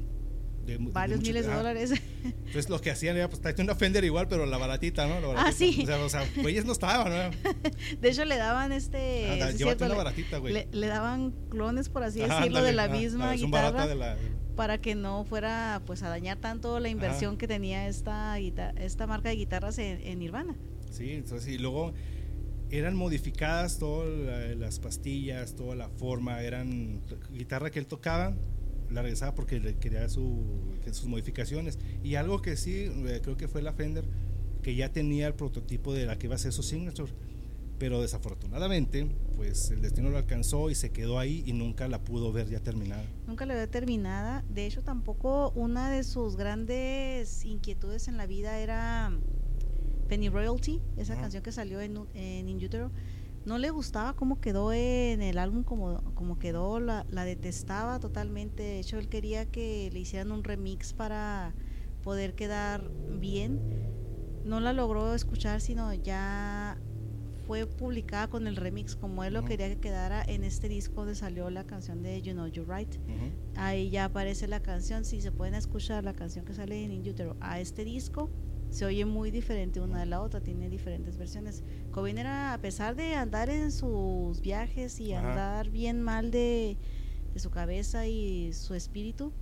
varios miles de dólares. Entonces lo que hacían era, pues tráete una Fender igual, pero la baratita, ¿no? Ah, sí. O sea, o sea, güeyes no estaban, ¿no? De hecho, le daban este. Ah, llévate una baratita, güey. Le, daban clones, por así decirlo, de la misma guitarra. De la, para que no fuera pues a dañar tanto la inversión que tenía esta esta marca de guitarras en, Nirvana. Sí, entonces y luego eran modificadas todas las pastillas, toda la forma, eran guitarra que él tocaba, la regresaba porque le quería su, sus modificaciones. Y algo que sí, eh, creo que fue la Fender, que ya tenía el prototipo de la que iba a ser su signature pero desafortunadamente pues el destino lo alcanzó y se quedó ahí y nunca la pudo ver ya terminada. Nunca la vio terminada, de hecho tampoco una de sus grandes inquietudes en la vida era Penny Royalty, esa canción que salió en, en In Utero. No le gustaba cómo quedó en el álbum, como, como quedó, la, la detestaba totalmente. De hecho, él quería que le hicieran un remix para poder quedar bien. No la logró escuchar, sino ya fue publicada con el remix como él lo quería que quedara en este disco donde salió la canción de You Know You're Right. Ahí ya aparece la canción, si se pueden escuchar la canción que sale en In Utero a este disco, se oye muy diferente una de la otra, tiene diferentes versiones. Cobain era, a pesar de andar en sus viajes y andar bien mal de, su cabeza y su espíritu,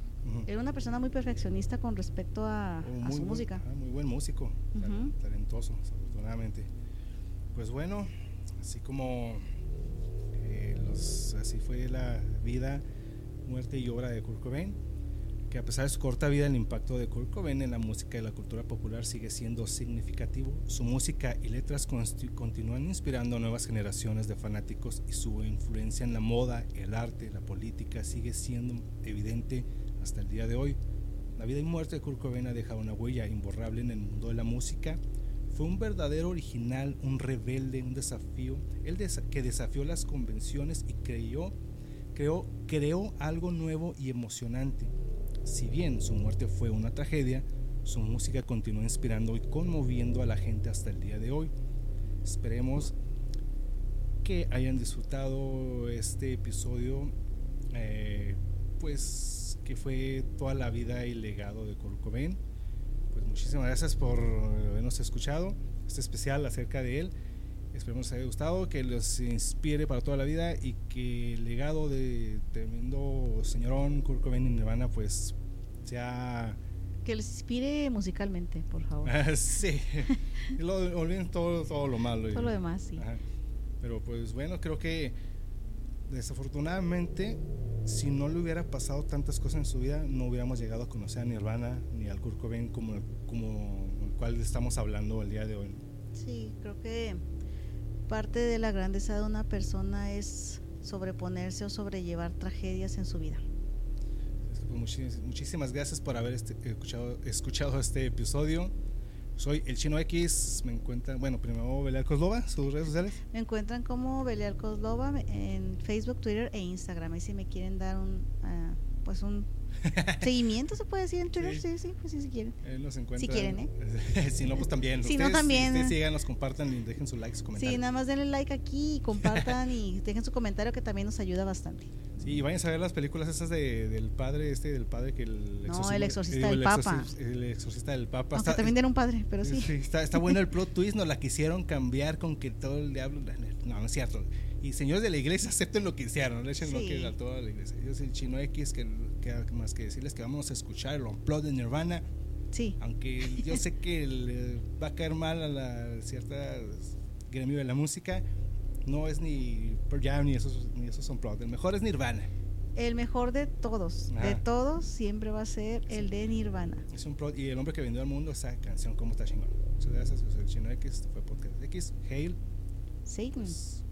era una persona muy perfeccionista con respecto a, su música. Ah, muy buen músico, talentoso, afortunadamente. Pues bueno, así como eh, así fue la vida, muerte y obra de Kurt Cobain, que a pesar de su corta vida, el impacto de Kurt Cobain en la música y la cultura popular sigue siendo significativo. Su música y letras continúan inspirando a nuevas generaciones de fanáticos y su influencia en la moda, el arte, la política sigue siendo evidente hasta el día de hoy. La vida y muerte de Kurt Cobain ha dejado una huella imborrable en el mundo de la música fue un verdadero original, un rebelde, un desafío, el que desafió las convenciones y creyó, creó, creó algo nuevo y emocionante. Si bien su muerte fue una tragedia, su música continúa inspirando y conmoviendo a la gente hasta el día de hoy. Esperemos que hayan disfrutado este episodio, eh, pues que fue toda la vida y legado de Kurt Cobain. Pues muchísimas gracias por habernos escuchado este especial acerca de él. Esperemos que les haya gustado, que los inspire para toda la vida y que el legado de tremendo señorón Kurt Cobain en Nirvana pues sea que les inspire musicalmente, por favor. sí. lo, olviden todo, todo lo malo. Todo lo demás, sí. Pero pues bueno, creo que desafortunadamente, si no le hubiera pasado tantas cosas en su vida, no hubiéramos llegado a conocer a Nirvana ni al Kurt Cobain como, como el cual estamos hablando el día de hoy. Sí, creo que parte de la grandeza de una persona es sobreponerse o sobrellevar tragedias en su vida. Pues, muchísimas gracias por haber este, escuchado, escuchado este episodio. Soy el Chino X, me encuentran, bueno, primero Belial Coslova, sus redes sociales. Me encuentran como Belial Coslova en Facebook, Twitter e Instagram. Y si me quieren dar un, uh, pues un seguimiento, se puede decir en Twitter, sí, sí, pues sí, si quieren. si quieren, ¿eh? si no, pues también. Si no, también. Ustedes sigan, nos compartan y dejen su like, su comentario. Sí, nada más denle like aquí y compartan y dejen su comentario que también nos ayuda bastante. Sí, y vayan a ver las películas esas de, del padre, este, del padre que el No, el exorcista del papa. El exorcista del papa. Aunque también era un padre, pero sí. sí está, está bueno el plot twist, nos la quisieron cambiar con que todo el diablo... No, no es cierto. Y señores de la iglesia, acepten lo que hicieron, no le echen lo que a toda la iglesia. Yo soy el chino X, que, que, más que decirles que vamos a escuchar el plot de Nirvana. Sí. Aunque yo sé que le va a caer mal a la cierta gremio de la música, no es ni Pearl Jam ni esos, ni esos plot. El mejor es Nirvana. El mejor de todos, de todos, siempre va a ser el de Nirvana. Es un plot, y el hombre que vendió al mundo esa canción, ¿cómo está chingón? Muchas gracias, soy el chino X, este fue Podcast X, Hail. Satan. Pues,